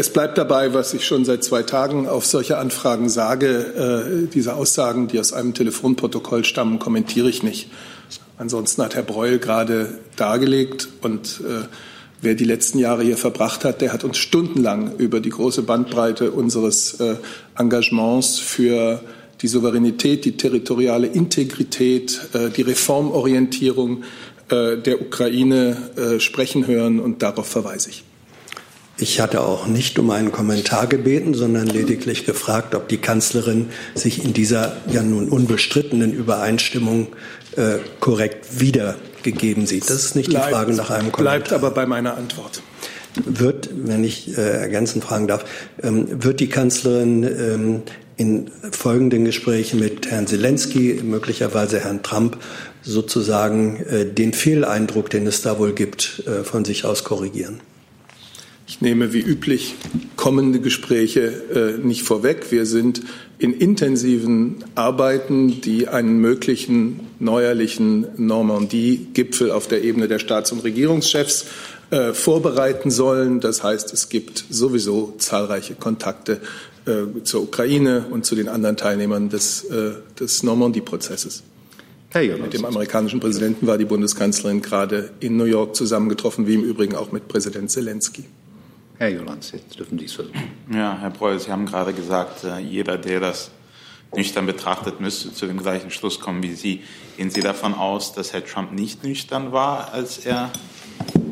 [SPEAKER 8] Es bleibt dabei, was ich schon seit zwei Tagen auf solche Anfragen sage. Äh, diese Aussagen, die aus einem Telefonprotokoll stammen, kommentiere ich nicht. Ansonsten hat Herr Breul gerade dargelegt und äh, Wer die letzten Jahre hier verbracht hat, der hat uns stundenlang über die große Bandbreite unseres äh, Engagements für die Souveränität, die territoriale Integrität, äh, die Reformorientierung äh, der Ukraine äh, sprechen hören und darauf verweise ich.
[SPEAKER 13] Ich hatte auch nicht um einen Kommentar gebeten, sondern lediglich gefragt, ob die Kanzlerin sich in dieser ja nun unbestrittenen Übereinstimmung äh, korrekt wieder gegeben sieht. Das ist nicht bleibt, die Frage nach einem
[SPEAKER 8] Kommentar. Bleibt aber bei meiner Antwort.
[SPEAKER 13] Wird, wenn ich äh, ergänzend fragen darf, ähm, wird die Kanzlerin ähm, in folgenden Gesprächen mit Herrn Zelensky, möglicherweise Herrn Trump, sozusagen äh, den Fehleindruck, den es da wohl gibt, äh, von sich aus korrigieren?
[SPEAKER 8] Ich nehme wie üblich kommende Gespräche äh, nicht vorweg. Wir sind in intensiven Arbeiten, die einen möglichen neuerlichen Normandie-Gipfel auf der Ebene der Staats- und Regierungschefs äh, vorbereiten sollen. Das heißt, es gibt sowieso zahlreiche Kontakte äh, zur Ukraine und zu den anderen Teilnehmern des, äh, des Normandie-Prozesses. Mit dem amerikanischen Präsidenten war die Bundeskanzlerin gerade in New York zusammengetroffen, wie im Übrigen auch mit Präsident Zelensky.
[SPEAKER 2] Herr Jolans, jetzt dürfen Sie es versuchen.
[SPEAKER 17] Ja, Herr Breul, Sie haben gerade gesagt, äh, jeder, der das nüchtern betrachtet, müsste zu dem gleichen Schluss kommen wie Sie. Gehen Sie davon aus, dass Herr Trump nicht nüchtern war, als er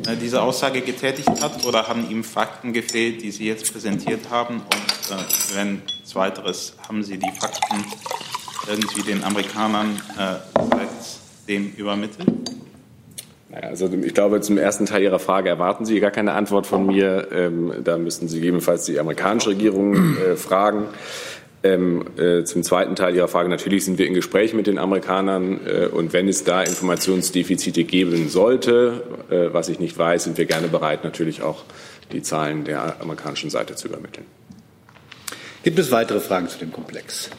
[SPEAKER 17] äh, diese Aussage getätigt hat? Oder haben ihm Fakten gefehlt, die Sie jetzt präsentiert haben? Und äh, wenn zweiteres, haben Sie die Fakten irgendwie den Amerikanern seitdem übermittelt?
[SPEAKER 3] Also ich glaube, zum ersten Teil Ihrer Frage erwarten Sie gar keine Antwort von mir. Ähm, da müssten Sie gegebenenfalls die amerikanische Regierung äh, fragen. Ähm, äh, zum zweiten Teil Ihrer Frage, natürlich sind wir in Gespräch mit den Amerikanern äh, und wenn es da Informationsdefizite geben sollte, äh, was ich nicht weiß, sind wir gerne bereit, natürlich auch die Zahlen der amerikanischen Seite zu übermitteln.
[SPEAKER 2] Gibt es weitere Fragen zu dem Komplex?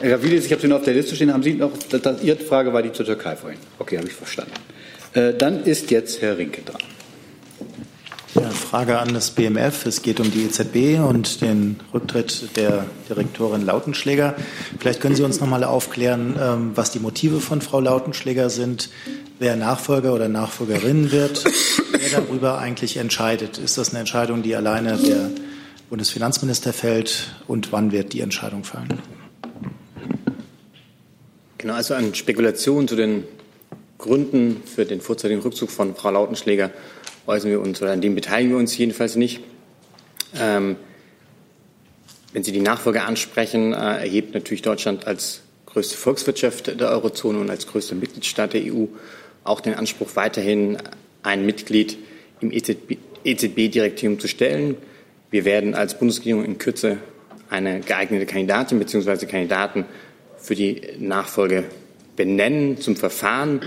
[SPEAKER 2] Herr Gavilis, ich habe Sie noch auf der Liste stehen. Haben Sie noch, das, Ihre Frage war die zur Türkei vorhin. Okay, habe ich verstanden. Äh, dann ist jetzt Herr Rinke dran.
[SPEAKER 9] Ja, Frage an das BMF. Es geht um die EZB und den Rücktritt der Direktorin Lautenschläger. Vielleicht können Sie uns noch mal aufklären, ähm, was die Motive von Frau Lautenschläger sind, wer Nachfolger oder Nachfolgerin wird, wer darüber eigentlich entscheidet. Ist das eine Entscheidung, die alleine der Bundesfinanzminister fällt und wann wird die Entscheidung fallen?
[SPEAKER 16] Genau, also an Spekulationen zu den Gründen für den vorzeitigen Rückzug von Frau Lautenschläger äußern wir uns oder an dem beteiligen wir uns jedenfalls nicht. Ähm, wenn Sie die Nachfolge ansprechen, äh, erhebt natürlich Deutschland als größte Volkswirtschaft der Eurozone und als größter Mitgliedstaat der EU auch den Anspruch, weiterhin ein Mitglied im EZB-Direktorium zu stellen. Wir werden als Bundesregierung in Kürze eine geeignete Kandidatin bzw. Kandidaten für die Nachfolge benennen. Zum Verfahren.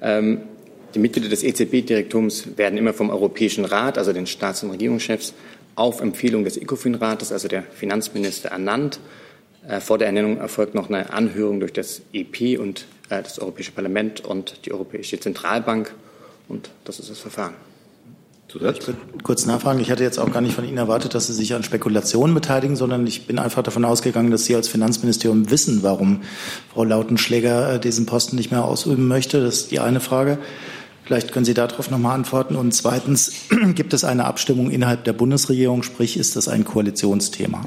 [SPEAKER 16] Ähm, die Mitglieder des EZB-Direktums werden immer vom Europäischen Rat, also den Staats- und Regierungschefs, auf Empfehlung des ECOFIN-Rates, also der Finanzminister, ernannt. Äh, vor der Ernennung erfolgt noch eine Anhörung durch das EP und äh, das Europäische Parlament und die Europäische Zentralbank. Und das ist das Verfahren.
[SPEAKER 9] Ich würde kurz nachfragen. Ich hatte jetzt auch gar nicht von Ihnen erwartet, dass Sie sich an Spekulationen beteiligen, sondern ich bin einfach davon ausgegangen, dass Sie als Finanzministerium wissen, warum Frau Lautenschläger äh, diesen Posten nicht mehr ausüben möchte. Das ist die eine Frage. Vielleicht können Sie darauf noch mal antworten. Und zweitens, gibt es eine Abstimmung innerhalb der Bundesregierung? Sprich, ist das ein Koalitionsthema?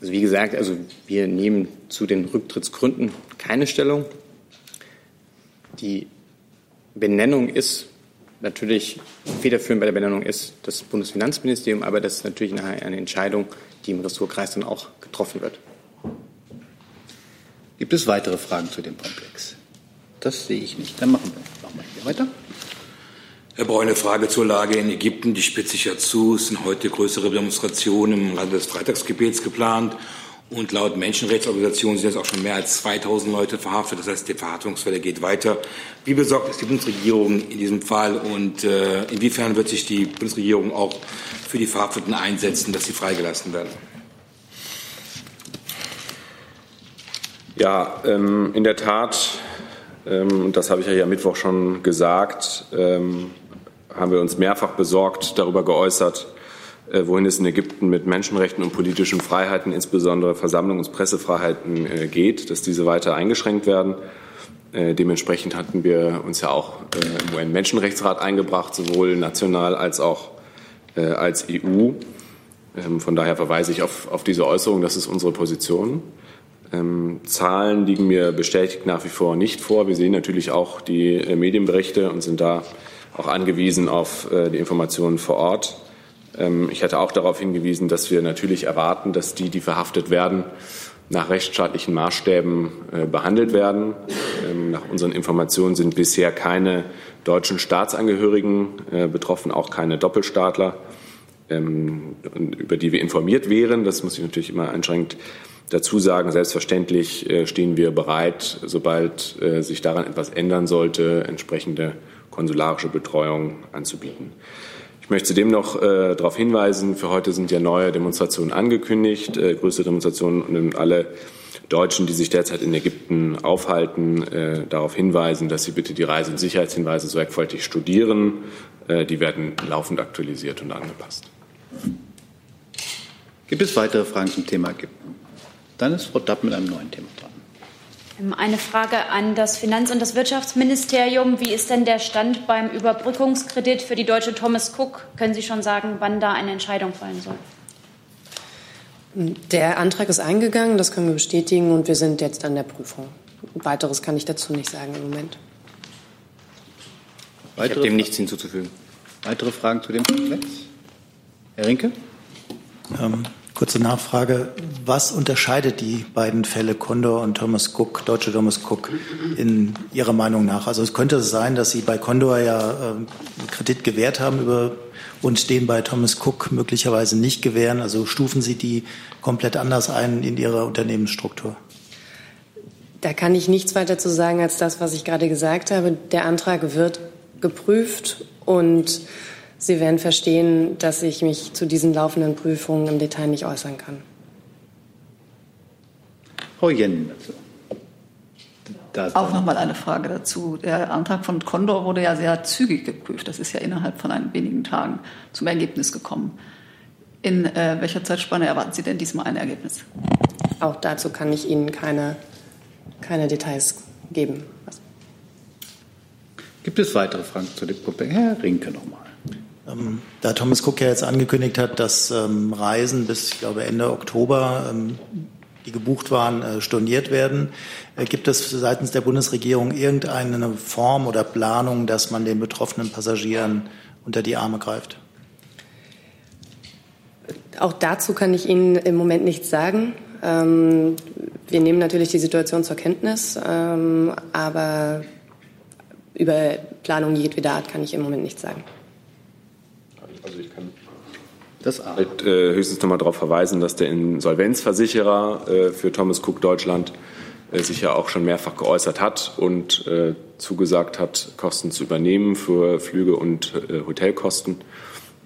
[SPEAKER 16] Also wie gesagt, also wir nehmen zu den Rücktrittsgründen keine Stellung. Die Benennung ist natürlich federführend bei der Benennung ist das Bundesfinanzministerium, aber das ist natürlich nachher eine Entscheidung, die im Ressortkreis dann auch getroffen wird.
[SPEAKER 2] Gibt es weitere Fragen zu dem Komplex? Das sehe ich nicht. Dann machen wir, machen wir hier weiter.
[SPEAKER 20] Herr Breu, eine Frage zur Lage in Ägypten. Die spitzt sich ja zu. Es sind heute größere Demonstrationen im Rahmen des Freitagsgebets geplant. Und laut Menschenrechtsorganisationen sind jetzt auch schon mehr als 2000 Leute verhaftet. Das heißt, die Verhaftungswelle geht weiter. Wie besorgt ist die Bundesregierung in diesem Fall und äh, inwiefern wird sich die Bundesregierung auch für die Verhafteten einsetzen, dass sie freigelassen werden?
[SPEAKER 3] Ja, ähm, in der Tat, ähm, das habe ich ja hier am Mittwoch schon gesagt, ähm, haben wir uns mehrfach besorgt darüber geäußert, wohin es in Ägypten mit Menschenrechten und politischen Freiheiten, insbesondere Versammlungs- und Pressefreiheiten äh, geht, dass diese weiter eingeschränkt werden. Äh, dementsprechend hatten wir uns ja auch im UN-Menschenrechtsrat eingebracht, sowohl national als auch als EU. Ähm, von daher verweise ich auf, auf diese Äußerung, das ist unsere Position. Ähm, Zahlen liegen mir bestätigt nach wie vor nicht vor. Wir sehen natürlich auch die Medienberichte und sind da auch angewiesen auf die Informationen vor Ort. Ähm, ich hatte auch darauf hingewiesen, dass wir natürlich erwarten, dass die, die verhaftet werden, nach rechtsstaatlichen Maßstäben äh, behandelt werden. Ähm, nach unseren Informationen sind bisher keine deutschen Staatsangehörigen äh, betroffen, auch keine Doppelstaatler, ähm, über die wir informiert wären. Das muss ich natürlich immer einschränkend dazu sagen. Selbstverständlich äh, stehen wir bereit, sobald sich daran etwas ändern sollte, entsprechende konsularische Betreuung anzubieten. Ich möchte zudem noch äh, darauf hinweisen, für heute sind ja neue Demonstrationen angekündigt, äh, größte Demonstrationen und alle Deutschen, die sich derzeit in Ägypten aufhalten, äh, darauf hinweisen, dass sie bitte die Reise- und Sicherheitshinweise sorgfältig studieren. Äh, die werden laufend aktualisiert und angepasst.
[SPEAKER 2] Gibt es weitere Fragen zum Thema Ägypten? Dann ist Frau Dapp mit einem neuen Thema dran.
[SPEAKER 15] Ähm, eine Frage an das Finanz- und das Wirtschaftsministerium. Wie ist denn der Stand beim Überbrückungskredit für die Deutsche Thomas Cook? Können Sie schon sagen, wann da eine Entscheidung fallen soll?
[SPEAKER 22] Der Antrag ist eingegangen, das können wir bestätigen, und wir sind jetzt an der Prüfung. Weiteres kann ich dazu nicht sagen im Moment.
[SPEAKER 16] ich habe dem nichts hinzuzufügen.
[SPEAKER 2] Weitere Fragen zu dem Komplex? Herr Rinke?
[SPEAKER 9] Ähm, Kurze Nachfrage. Was unterscheidet die beiden Fälle Condor und Thomas Cook, deutsche Thomas Cook, in Ihrer Meinung nach? Also es könnte sein, dass Sie bei Condor ja äh, Kredit gewährt haben über, und den bei Thomas Cook möglicherweise nicht gewähren. Also stufen Sie die komplett anders ein in Ihrer Unternehmensstruktur?
[SPEAKER 22] Da kann ich nichts weiter zu sagen als das, was ich gerade gesagt habe. Der Antrag wird geprüft und Sie werden verstehen, dass ich mich zu diesen laufenden Prüfungen im Detail nicht äußern kann.
[SPEAKER 2] Frau Jen
[SPEAKER 23] dazu. Auch noch mal eine Frage dazu. Der Antrag von Condor wurde ja sehr zügig geprüft. Das ist ja innerhalb von ein wenigen Tagen zum Ergebnis gekommen. In äh, welcher Zeitspanne erwarten Sie denn diesmal ein Ergebnis?
[SPEAKER 22] Auch dazu kann ich Ihnen keine, keine Details geben.
[SPEAKER 2] Gibt es weitere Fragen zu dem Punkt? Herr Rinke nochmal.
[SPEAKER 9] Ähm, da Thomas Cook ja jetzt angekündigt hat, dass ähm, Reisen bis, ich glaube, Ende Oktober, ähm, die gebucht waren, äh, storniert werden, äh, gibt es seitens der Bundesregierung irgendeine Form oder Planung, dass man den betroffenen Passagieren unter die Arme greift?
[SPEAKER 22] Auch dazu kann ich Ihnen im Moment nichts sagen. Ähm, wir nehmen natürlich die Situation zur Kenntnis, ähm, aber über Planung jedweder Art kann ich im Moment nichts sagen.
[SPEAKER 3] Also ich kann das halt, äh, höchstens noch mal darauf verweisen, dass der Insolvenzversicherer äh, für Thomas Cook Deutschland äh, sich ja auch schon mehrfach geäußert hat und äh, zugesagt hat, Kosten zu übernehmen für Flüge und äh, Hotelkosten.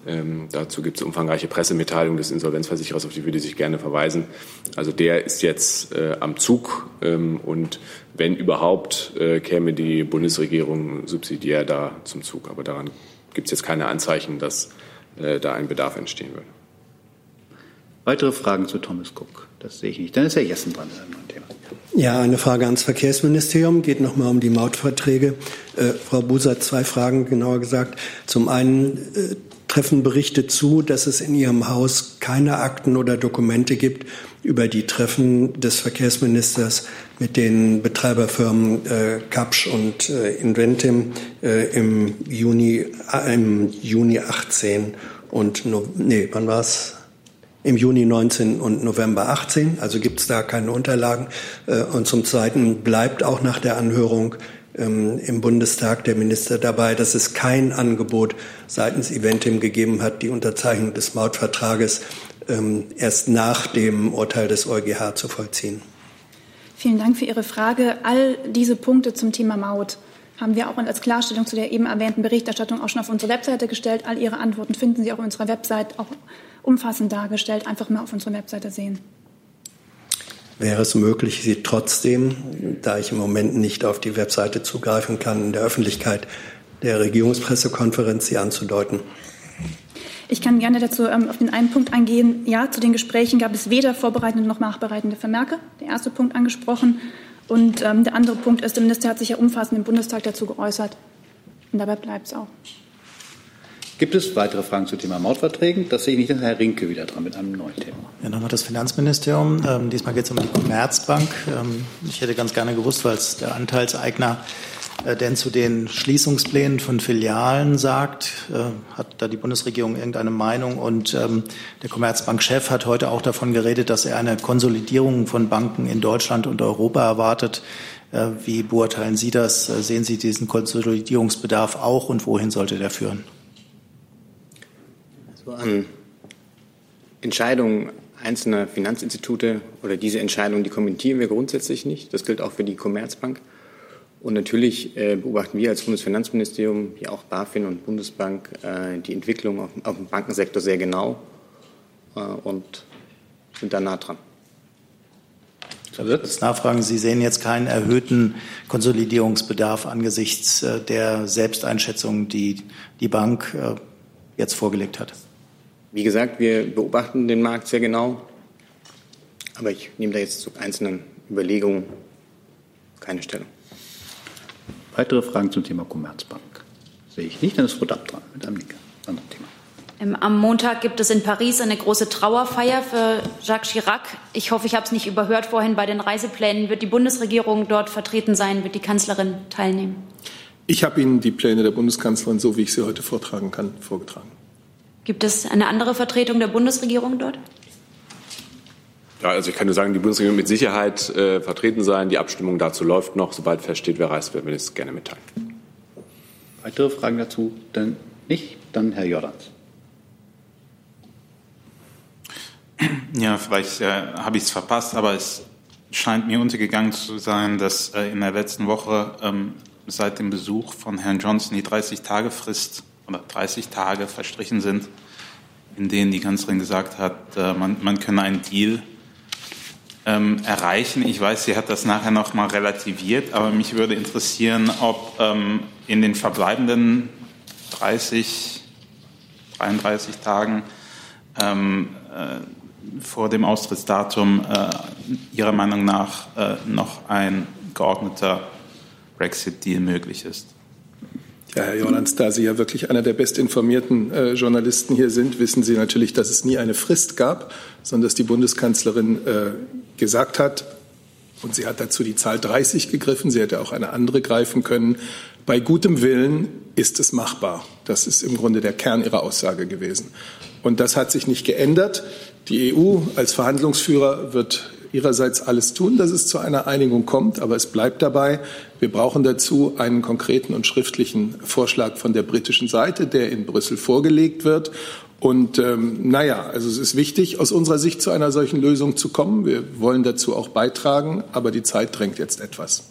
[SPEAKER 3] Ähm, dazu gibt es umfangreiche Pressemitteilungen des Insolvenzversicherers, auf die würde ich sich gerne verweisen. Also der ist jetzt äh, am Zug ähm, und wenn überhaupt, käme die Bundesregierung subsidiär da zum Zug. Aber daran gibt es jetzt keine Anzeichen, dass äh, da ein Bedarf entstehen würde.
[SPEAKER 2] Weitere Fragen zu Thomas Cook? Das sehe ich nicht. Dann ist Herr Jessen dran mit einem Thema.
[SPEAKER 13] Ja, eine Frage ans Verkehrsministerium geht nochmal um die Mautverträge. Äh, Frau Buser, zwei Fragen genauer gesagt. Zum einen äh, treffen Berichte zu, dass es in Ihrem Haus keine Akten oder Dokumente gibt über die Treffen des Verkehrsministers mit den Betreiberfirmen äh, Kapsch und äh, Inventim äh, im Juni äh, im Juni 18 und no, nee, wann war's? Im Juni 19 und November 18, also gibt es da keine Unterlagen. Äh, und zum Zweiten bleibt auch nach der Anhörung ähm, im Bundestag der Minister dabei, dass es kein Angebot seitens Eventim gegeben hat, die Unterzeichnung des Mautvertrages ähm, erst nach dem Urteil des EuGH zu vollziehen.
[SPEAKER 18] Vielen Dank für Ihre Frage. All diese Punkte zum Thema Maut haben wir auch als Klarstellung zu der eben erwähnten Berichterstattung auch schon auf unsere Webseite gestellt. All Ihre Antworten finden Sie auch auf unserer Webseite auch umfassend dargestellt. Einfach mal auf unserer Webseite sehen.
[SPEAKER 13] Wäre es möglich, Sie trotzdem, da ich im Moment nicht auf die Webseite zugreifen kann, in der Öffentlichkeit der Regierungspressekonferenz Sie anzudeuten?
[SPEAKER 18] Ich kann gerne dazu ähm, auf den einen Punkt eingehen. Ja, zu den Gesprächen gab es weder vorbereitende noch nachbereitende Vermerke. Der erste Punkt angesprochen. Und ähm, der andere Punkt ist, der Minister hat sich ja umfassend im Bundestag dazu geäußert. Und dabei bleibt es auch.
[SPEAKER 2] Gibt es weitere Fragen zum Thema Mautverträgen? Das sehe ich nicht. Dann ist Herr Rinke wieder dran mit einem neuen Thema.
[SPEAKER 9] Ja, nochmal das Finanzministerium. Ähm, diesmal geht es um die Commerzbank. Ähm, ich hätte ganz gerne gewusst, weil es der Anteilseigner denn zu den Schließungsplänen von Filialen sagt, äh, hat da die Bundesregierung irgendeine Meinung? Und ähm, der Commerzbank-Chef hat heute auch davon geredet, dass er eine Konsolidierung von Banken in Deutschland und Europa erwartet. Äh, wie beurteilen Sie das? Sehen Sie diesen Konsolidierungsbedarf auch und wohin sollte der führen?
[SPEAKER 16] Also an Entscheidungen einzelner Finanzinstitute oder diese Entscheidungen, die kommentieren wir grundsätzlich nicht. Das gilt auch für die Commerzbank. Und natürlich äh, beobachten wir als Bundesfinanzministerium, wie auch BaFin und Bundesbank, äh, die Entwicklung auf, auf, dem Bankensektor sehr genau äh, und sind da nah dran.
[SPEAKER 9] Das Nachfragen. Sie sehen jetzt keinen erhöhten Konsolidierungsbedarf angesichts äh, der Selbsteinschätzung, die die Bank äh, jetzt vorgelegt hat.
[SPEAKER 16] Wie gesagt, wir beobachten den Markt sehr genau, aber ich nehme da jetzt zu einzelnen Überlegungen keine Stellung.
[SPEAKER 2] Weitere Fragen zum Thema Commerzbank? Sehe ich nicht. Dann ist Frau Dapp dran mit einem anderen Thema.
[SPEAKER 15] Ähm, am Montag gibt es in Paris eine große Trauerfeier für Jacques Chirac. Ich hoffe, ich habe es nicht überhört vorhin bei den Reiseplänen. Wird die Bundesregierung dort vertreten sein? Wird die Kanzlerin teilnehmen?
[SPEAKER 8] Ich habe Ihnen die Pläne der Bundeskanzlerin, so wie ich sie heute vortragen kann, vorgetragen.
[SPEAKER 15] Gibt es eine andere Vertretung der Bundesregierung dort?
[SPEAKER 3] Ja, also ich kann nur sagen, die Bundesregierung wird mit Sicherheit äh, vertreten sein. Die Abstimmung dazu läuft noch. Sobald feststeht, wer reist, werden wir das gerne mitteilen.
[SPEAKER 2] Weitere Fragen dazu? Dann nicht? Dann Herr Jordans.
[SPEAKER 17] Ja, vielleicht äh, habe ich es verpasst, aber es scheint mir untergegangen zu sein, dass äh, in der letzten Woche ähm, seit dem Besuch von Herrn Johnson die 30-Tage-Frist oder 30 Tage verstrichen sind, in denen die Kanzlerin gesagt hat, äh, man, man könne einen Deal ähm, erreichen. Ich weiß, sie hat das nachher noch mal relativiert, aber mich würde interessieren, ob ähm, in den verbleibenden 30, 33 Tagen ähm, äh, vor dem Austrittsdatum äh, Ihrer Meinung nach äh, noch ein geordneter Brexit-Deal möglich ist.
[SPEAKER 8] Ja, Herr Jordans, da Sie ja wirklich einer der bestinformierten äh, Journalisten hier sind, wissen Sie natürlich, dass es nie eine Frist gab, sondern dass die Bundeskanzlerin äh, gesagt hat, und sie hat dazu die Zahl 30 gegriffen, sie hätte auch eine andere greifen können, bei gutem Willen ist es machbar. Das ist im Grunde der Kern ihrer Aussage gewesen. Und das hat sich nicht geändert. Die EU als Verhandlungsführer wird ihrerseits alles tun, dass es zu einer Einigung kommt. Aber es bleibt dabei, wir brauchen dazu einen konkreten und schriftlichen Vorschlag von der britischen Seite, der in Brüssel vorgelegt wird. Und ähm, naja, also es ist wichtig, aus unserer Sicht zu einer solchen Lösung zu kommen. Wir wollen dazu auch beitragen, aber die Zeit drängt jetzt etwas.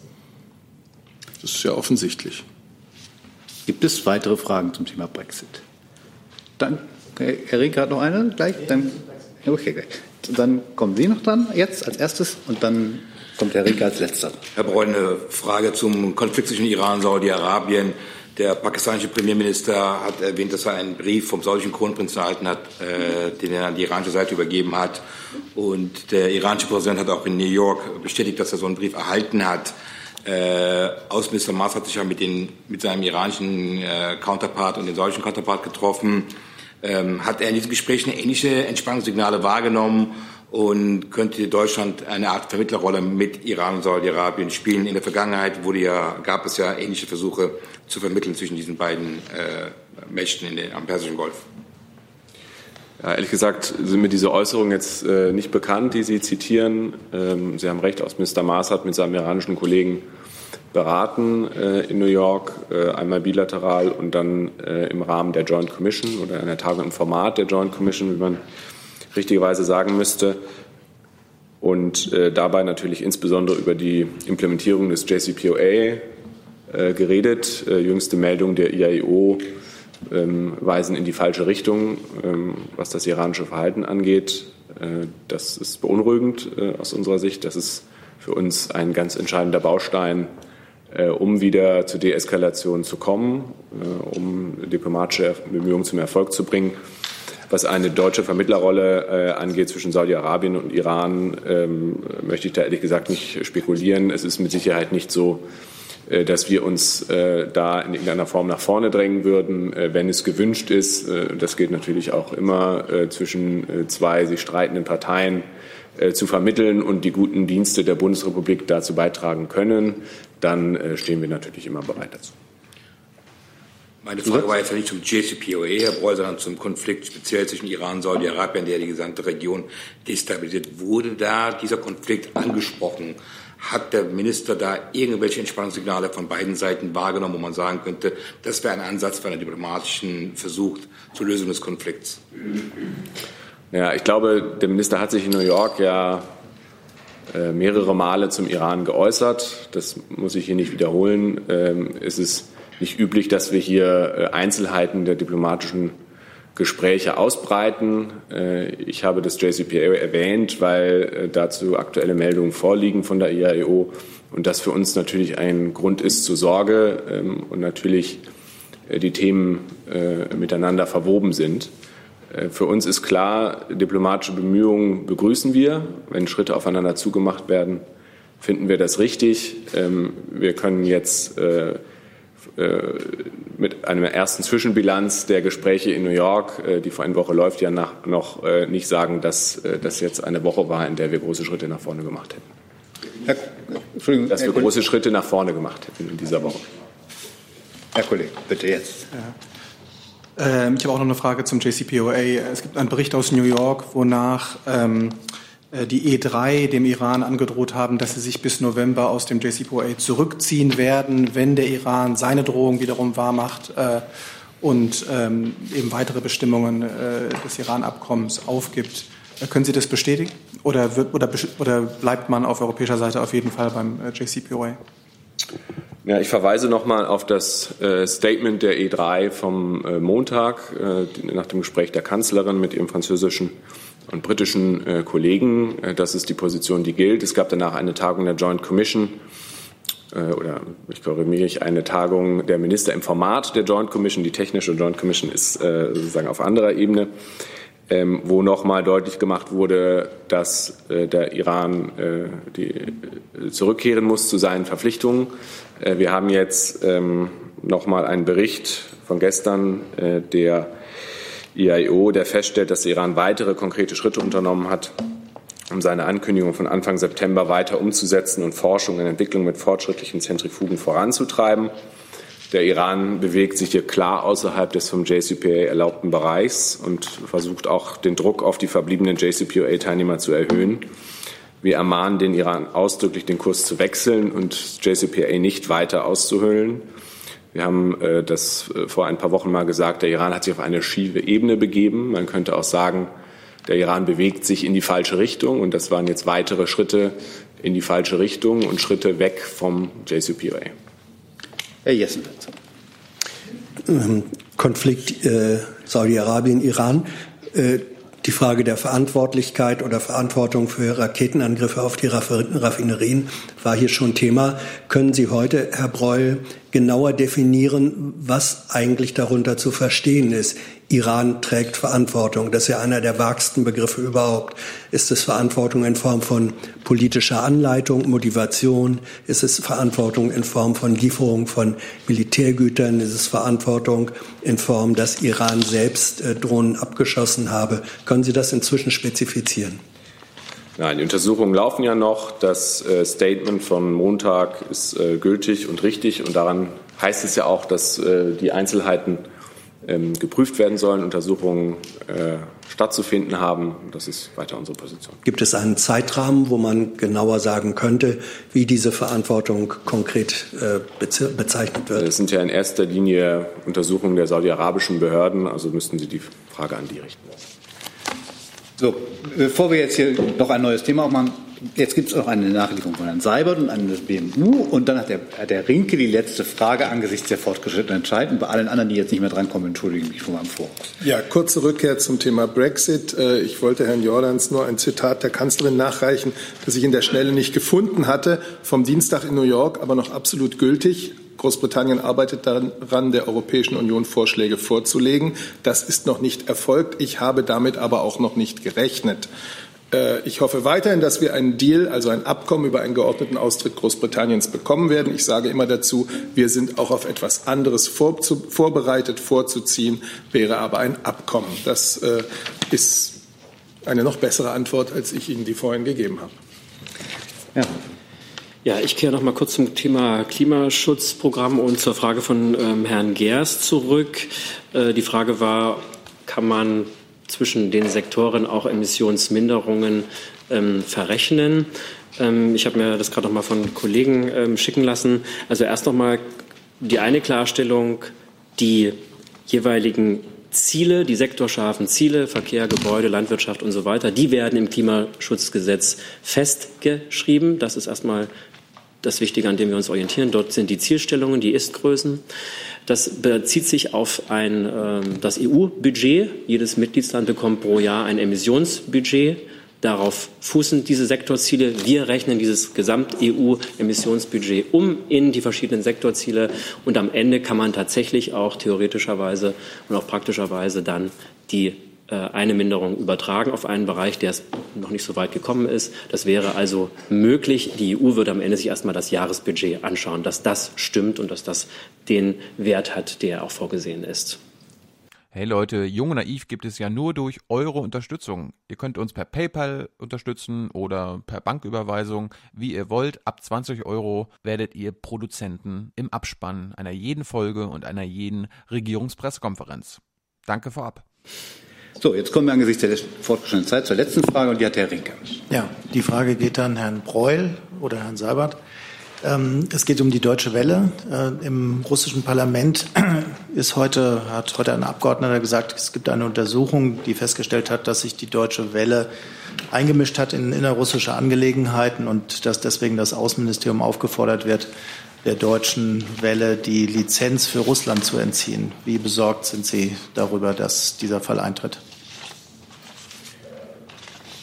[SPEAKER 8] Das ist ja offensichtlich.
[SPEAKER 2] Gibt es weitere Fragen zum Thema Brexit? Dann, Herr Rieck hat noch eine gleich? Dann, okay, gleich. Dann kommen Sie noch dran jetzt als erstes und dann kommt Herr Rieck als letzter.
[SPEAKER 20] Herr Breul, eine Frage zum Konflikt zwischen Iran und Saudi-Arabien. Der pakistanische Premierminister hat erwähnt, dass er einen Brief vom saudischen Kronprinzen erhalten hat, äh, den er an die iranische Seite übergeben hat. Und der iranische Präsident hat auch in New York bestätigt, dass er so einen Brief erhalten hat. Äh, Außenminister Maas hat sich ja mit, den, mit seinem iranischen äh, Counterpart und dem saudischen Counterpart getroffen. Ähm, hat er in diesen Gesprächen ähnliche Entspannungssignale wahrgenommen und könnte Deutschland eine Art Vermittlerrolle mit Iran und Saudi-Arabien spielen? In der Vergangenheit wurde ja, gab es ja ähnliche Versuche zu vermitteln zwischen diesen beiden äh, Mächten in den, am Persischen Golf.
[SPEAKER 3] Ja, ehrlich gesagt sind mir diese Äußerungen jetzt äh, nicht bekannt, die Sie zitieren. Ähm, Sie haben recht, Außenminister Maas hat mit seinem iranischen Kollegen beraten äh, in New York, äh, einmal bilateral und dann äh, im Rahmen der Joint Commission oder einer Tagung im Format der Joint Commission, wie man richtigerweise sagen müsste. Und äh, dabei natürlich insbesondere über die Implementierung des JCPOA äh, geredet. jüngste Meldung der IAEO ähm, weisen in die falsche Richtung, ähm, was das iranische Verhalten angeht. Äh, das ist beunruhigend äh, aus unserer Sicht. Das ist für uns ein ganz entscheidender Baustein, äh, um wieder zur Deeskalation zu kommen, äh, um diplomatische Bemühungen zum Erfolg zu bringen. Was eine deutsche Vermittlerrolle äh, angeht zwischen Saudi-Arabien und Iran, ähm, möchte ich da ehrlich gesagt nicht spekulieren. Es ist mit Sicherheit nicht so, äh, dass wir uns äh, da in irgendeiner Form nach vorne drängen würden, äh, wenn es gewünscht ist. Das gilt natürlich auch immer zwischen zwei sich streitenden Parteien zu vermitteln und die guten Dienste der Bundesrepublik dazu beitragen können, dann stehen wir natürlich immer bereit dazu.
[SPEAKER 20] Meine Frage war jetzt nicht zum JCPOA, Herr Breul, sondern zum Konflikt speziell zwischen Iran und Saudi-Arabien, der die gesamte Region destabilisiert. Wurde da dieser Konflikt angesprochen? Hat der Minister da irgendwelche Entspannungssignale von beiden Seiten wahrgenommen, wo man sagen könnte, das wäre ein Ansatz für einen diplomatischen Versuch zur Lösung des Konflikts?
[SPEAKER 3] Ja, ich glaube, der Minister hat sich in New York ja äh, mehrere Male zum Iran geäußert. Das muss ich hier nicht wiederholen. Ähm, es ist nicht üblich, dass wir hier äh, Einzelheiten der diplomatischen Gespräche ausbreiten. Äh, ich habe das JCPOA erwähnt, weil äh, dazu aktuelle Meldungen vorliegen von der IAEO und das für uns natürlich ein Grund ist zur Sorge ähm, und natürlich äh, die Themen miteinander verwoben sind. Für uns ist klar, diplomatische Bemühungen begrüßen wir. Wenn Schritte aufeinander zugemacht werden, finden wir das richtig. Ähm, wir können jetzt äh, mit einer ersten Zwischenbilanz der Gespräche in New York, äh, die vor einer Woche läuft, ja nach, noch äh, nicht sagen, dass das jetzt eine Woche war, in der wir große Schritte nach vorne gemacht hätten. Herr, Entschuldigung, dass wir große Schritte nach vorne gemacht hätten in dieser Woche.
[SPEAKER 2] Herr Kollege, bitte jetzt.
[SPEAKER 24] Ja. Ähm, ich habe auch noch eine Frage zum JCPOA. Es gibt einen Bericht aus New York, wonach ähm, äh, die E3 dem Iran angedroht haben, dass sie sich bis November aus dem JCPOA zurückziehen werden, wenn der Iran seine Drohung wiederum wahrmacht äh, und ähm, eben weitere Bestimmungen äh, des Iran-Abkommens aufgibt. Können Sie das bestätigen oder, wird, oder, oder bleibt man auf europäischer Seite auf jeden Fall beim JCPOA?
[SPEAKER 3] Ja, ich verweise nochmal auf das äh, Statement der E3 vom äh, Montag äh, nach dem Gespräch der Kanzlerin mit ihrem französischen und britischen Kollegen. Das ist die Position, die gilt. Es gab danach eine Tagung der Joint Commission oder ich korrigiere mich, eine Tagung der Minister im Format der Joint Commission. Die technische Joint Commission ist sozusagen auf anderer Ebene, ähm, wo nochmal deutlich gemacht wurde, dass der Iran zurückkehren muss zu seinen Verpflichtungen. Wir haben jetzt ähm, nochmal einen Bericht von gestern, der IAEO, der feststellt, dass Iran weitere konkrete Schritte unternommen hat, um seine Ankündigung von Anfang September weiter umzusetzen und Forschung und Entwicklung mit fortschrittlichen Zentrifugen voranzutreiben. Der Iran bewegt sich hier klar außerhalb des vom JCPOA erlaubten Bereichs und versucht auch den Druck auf die verbliebenen JCPOA-Teilnehmer zu erhöhen. Wir ermahnen den Iran ausdrücklich, den Kurs zu wechseln und JCPOA nicht weiter auszuhöhlen. Wir haben äh, das äh, vor ein paar Wochen mal gesagt, der Iran hat sich auf eine schiefe Ebene begeben. Man könnte auch sagen, der Iran bewegt sich in die falsche Richtung und das waren jetzt weitere Schritte in die falsche Richtung und Schritte weg vom JCPOA.
[SPEAKER 2] Herr Jessen.
[SPEAKER 13] Ähm, Konflikt äh, Saudi-Arabien-Iran. Äh, die Frage der Verantwortlichkeit oder Verantwortung für Raketenangriffe auf die Raffinerien war hier schon Thema. Können Sie heute, Herr Breul, genauer definieren, was eigentlich darunter zu verstehen ist? Iran trägt Verantwortung. Das ist ja einer der vagsten Begriffe überhaupt. Ist es Verantwortung in Form von politischer Anleitung, Motivation? Ist es Verantwortung in Form von Lieferung von Militärgütern? Ist es Verantwortung in Form, dass Iran selbst äh, Drohnen abgeschossen habe? Können Sie das inzwischen spezifizieren?
[SPEAKER 3] Nein, die Untersuchungen laufen ja noch. Das äh, Statement von Montag ist äh, gültig und richtig. Und daran heißt es ja auch, dass äh, die Einzelheiten ähm, geprüft werden sollen, Untersuchungen stattzufinden haben. Das ist weiter unsere Position.
[SPEAKER 13] Gibt es einen Zeitrahmen, wo man genauer sagen könnte, wie diese Verantwortung konkret bezeichnet wird?
[SPEAKER 3] Es sind ja in erster Linie Untersuchungen der saudi-arabischen Behörden, also müssten Sie die Frage an die richten.
[SPEAKER 2] So, bevor wir jetzt hier noch ein neues Thema aufmachen, Jetzt gibt es noch eine Nachlieferung von Herrn Seibert und eine des BMU. Und dann hat der, der Rinke die letzte Frage angesichts der fortgeschrittenen Entscheidung. Bei allen anderen, die jetzt nicht mehr drankommen, entschuldige ich mich von meinem Voraus.
[SPEAKER 8] Ja, kurze Rückkehr zum Thema Brexit. Äh, ich wollte Herrn Jordans nur ein Zitat der Kanzlerin nachreichen, das ich in der Schnelle nicht gefunden hatte, vom Dienstag in New York, aber noch absolut gültig. Großbritannien arbeitet daran, der Europäischen Union Vorschläge vorzulegen. Das ist noch nicht erfolgt. Ich habe damit aber auch noch nicht gerechnet. Äh, ich hoffe weiterhin, dass wir einen Deal, also ein Abkommen über einen geordneten Austritt Großbritanniens bekommen werden. Ich sage immer dazu, wir sind auch auf etwas anderes vorbereitet, vorzuziehen, wäre aber ein Abkommen. Das äh, ist eine noch bessere Antwort, als ich Ihnen die vorhin gegeben habe.
[SPEAKER 1] Ja. Ja, ich kehre noch mal kurz zum Thema Klimaschutzprogramm und zur Frage von ähm, Herrn Gers zurück. Äh, die Frage war, kann man zwischen den Sektoren auch Emissionsminderungen ähm, verrechnen. Ähm, ich habe mir das gerade noch mal von Kollegen ähm, schicken lassen. Also erst noch mal die eine Klarstellung, die jeweiligen Ziele, die sektorscharfen Ziele, Verkehr, Gebäude, Landwirtschaft und so weiter, die werden im Klimaschutzgesetz festgeschrieben. Das ist erstmal das Wichtige, an dem wir uns orientieren. Dort sind die Zielstellungen, die Istgrößen. Das bezieht sich auf ein, äh, das EU-Budget. Jedes Mitgliedsland bekommt pro Jahr ein Emissionsbudget. Darauf fußen diese Sektorziele. Wir rechnen dieses Gesamt-EU-Emissionsbudget um in die verschiedenen Sektorziele. Und am Ende kann man tatsächlich auch theoretischerweise und auch praktischerweise dann die eine Minderung übertragen auf einen Bereich, der es noch nicht so weit gekommen ist. Das wäre also möglich. Die EU würde am Ende sich erstmal das Jahresbudget anschauen, dass das stimmt und dass das den Wert hat, der auch vorgesehen ist.
[SPEAKER 25] Hey Leute, Jung und Naiv gibt es ja nur durch eure Unterstützung. Ihr könnt uns per PayPal unterstützen oder per Banküberweisung, wie ihr wollt. Ab 20 Euro werdet ihr Produzenten im Abspann einer jeden Folge und einer jeden Regierungspressekonferenz. Danke vorab.
[SPEAKER 2] So, jetzt kommen wir angesichts der fortgeschrittenen Zeit zur letzten Frage und die hat Herr Rinke.
[SPEAKER 9] Ja, die Frage geht an Herrn Breul oder Herrn Seibert. Ähm, es geht um die Deutsche Welle. Äh, Im russischen Parlament ist heute, hat heute ein Abgeordneter gesagt, es gibt eine Untersuchung, die festgestellt hat, dass sich die Deutsche Welle eingemischt hat in innerrussische Angelegenheiten und dass deswegen das Außenministerium aufgefordert wird, der deutschen Welle die Lizenz für Russland zu entziehen. Wie besorgt sind Sie darüber, dass dieser Fall eintritt?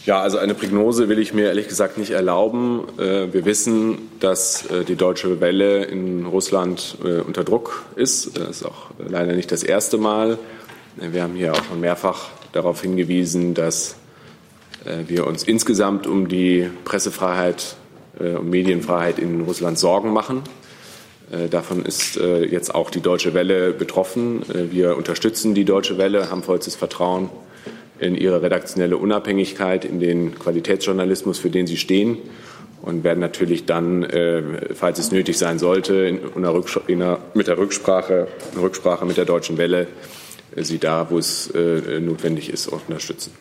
[SPEAKER 3] Ja, also eine Prognose will ich mir ehrlich gesagt nicht erlauben. Äh, wir wissen, dass äh, die deutsche Welle in Russland äh, unter Druck ist. Das ist auch leider nicht das erste Mal. Wir haben hier auch schon mehrfach darauf hingewiesen, dass wir uns insgesamt um die Pressefreiheit und Medienfreiheit in Russland Sorgen machen. Davon ist jetzt auch die Deutsche Welle betroffen. Wir unterstützen die Deutsche Welle, haben vollstes Vertrauen in ihre redaktionelle Unabhängigkeit, in den Qualitätsjournalismus, für den sie stehen und werden natürlich dann, äh, falls es nötig sein sollte, in einer in einer, mit der Rücksprache, Rücksprache mit der Deutschen Welle, äh, sie da, wo es äh, notwendig ist, unterstützen.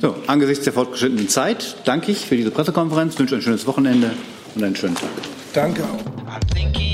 [SPEAKER 2] So, angesichts der fortgeschrittenen Zeit danke ich für diese Pressekonferenz, wünsche ein schönes Wochenende und einen schönen Tag.
[SPEAKER 8] Danke auch.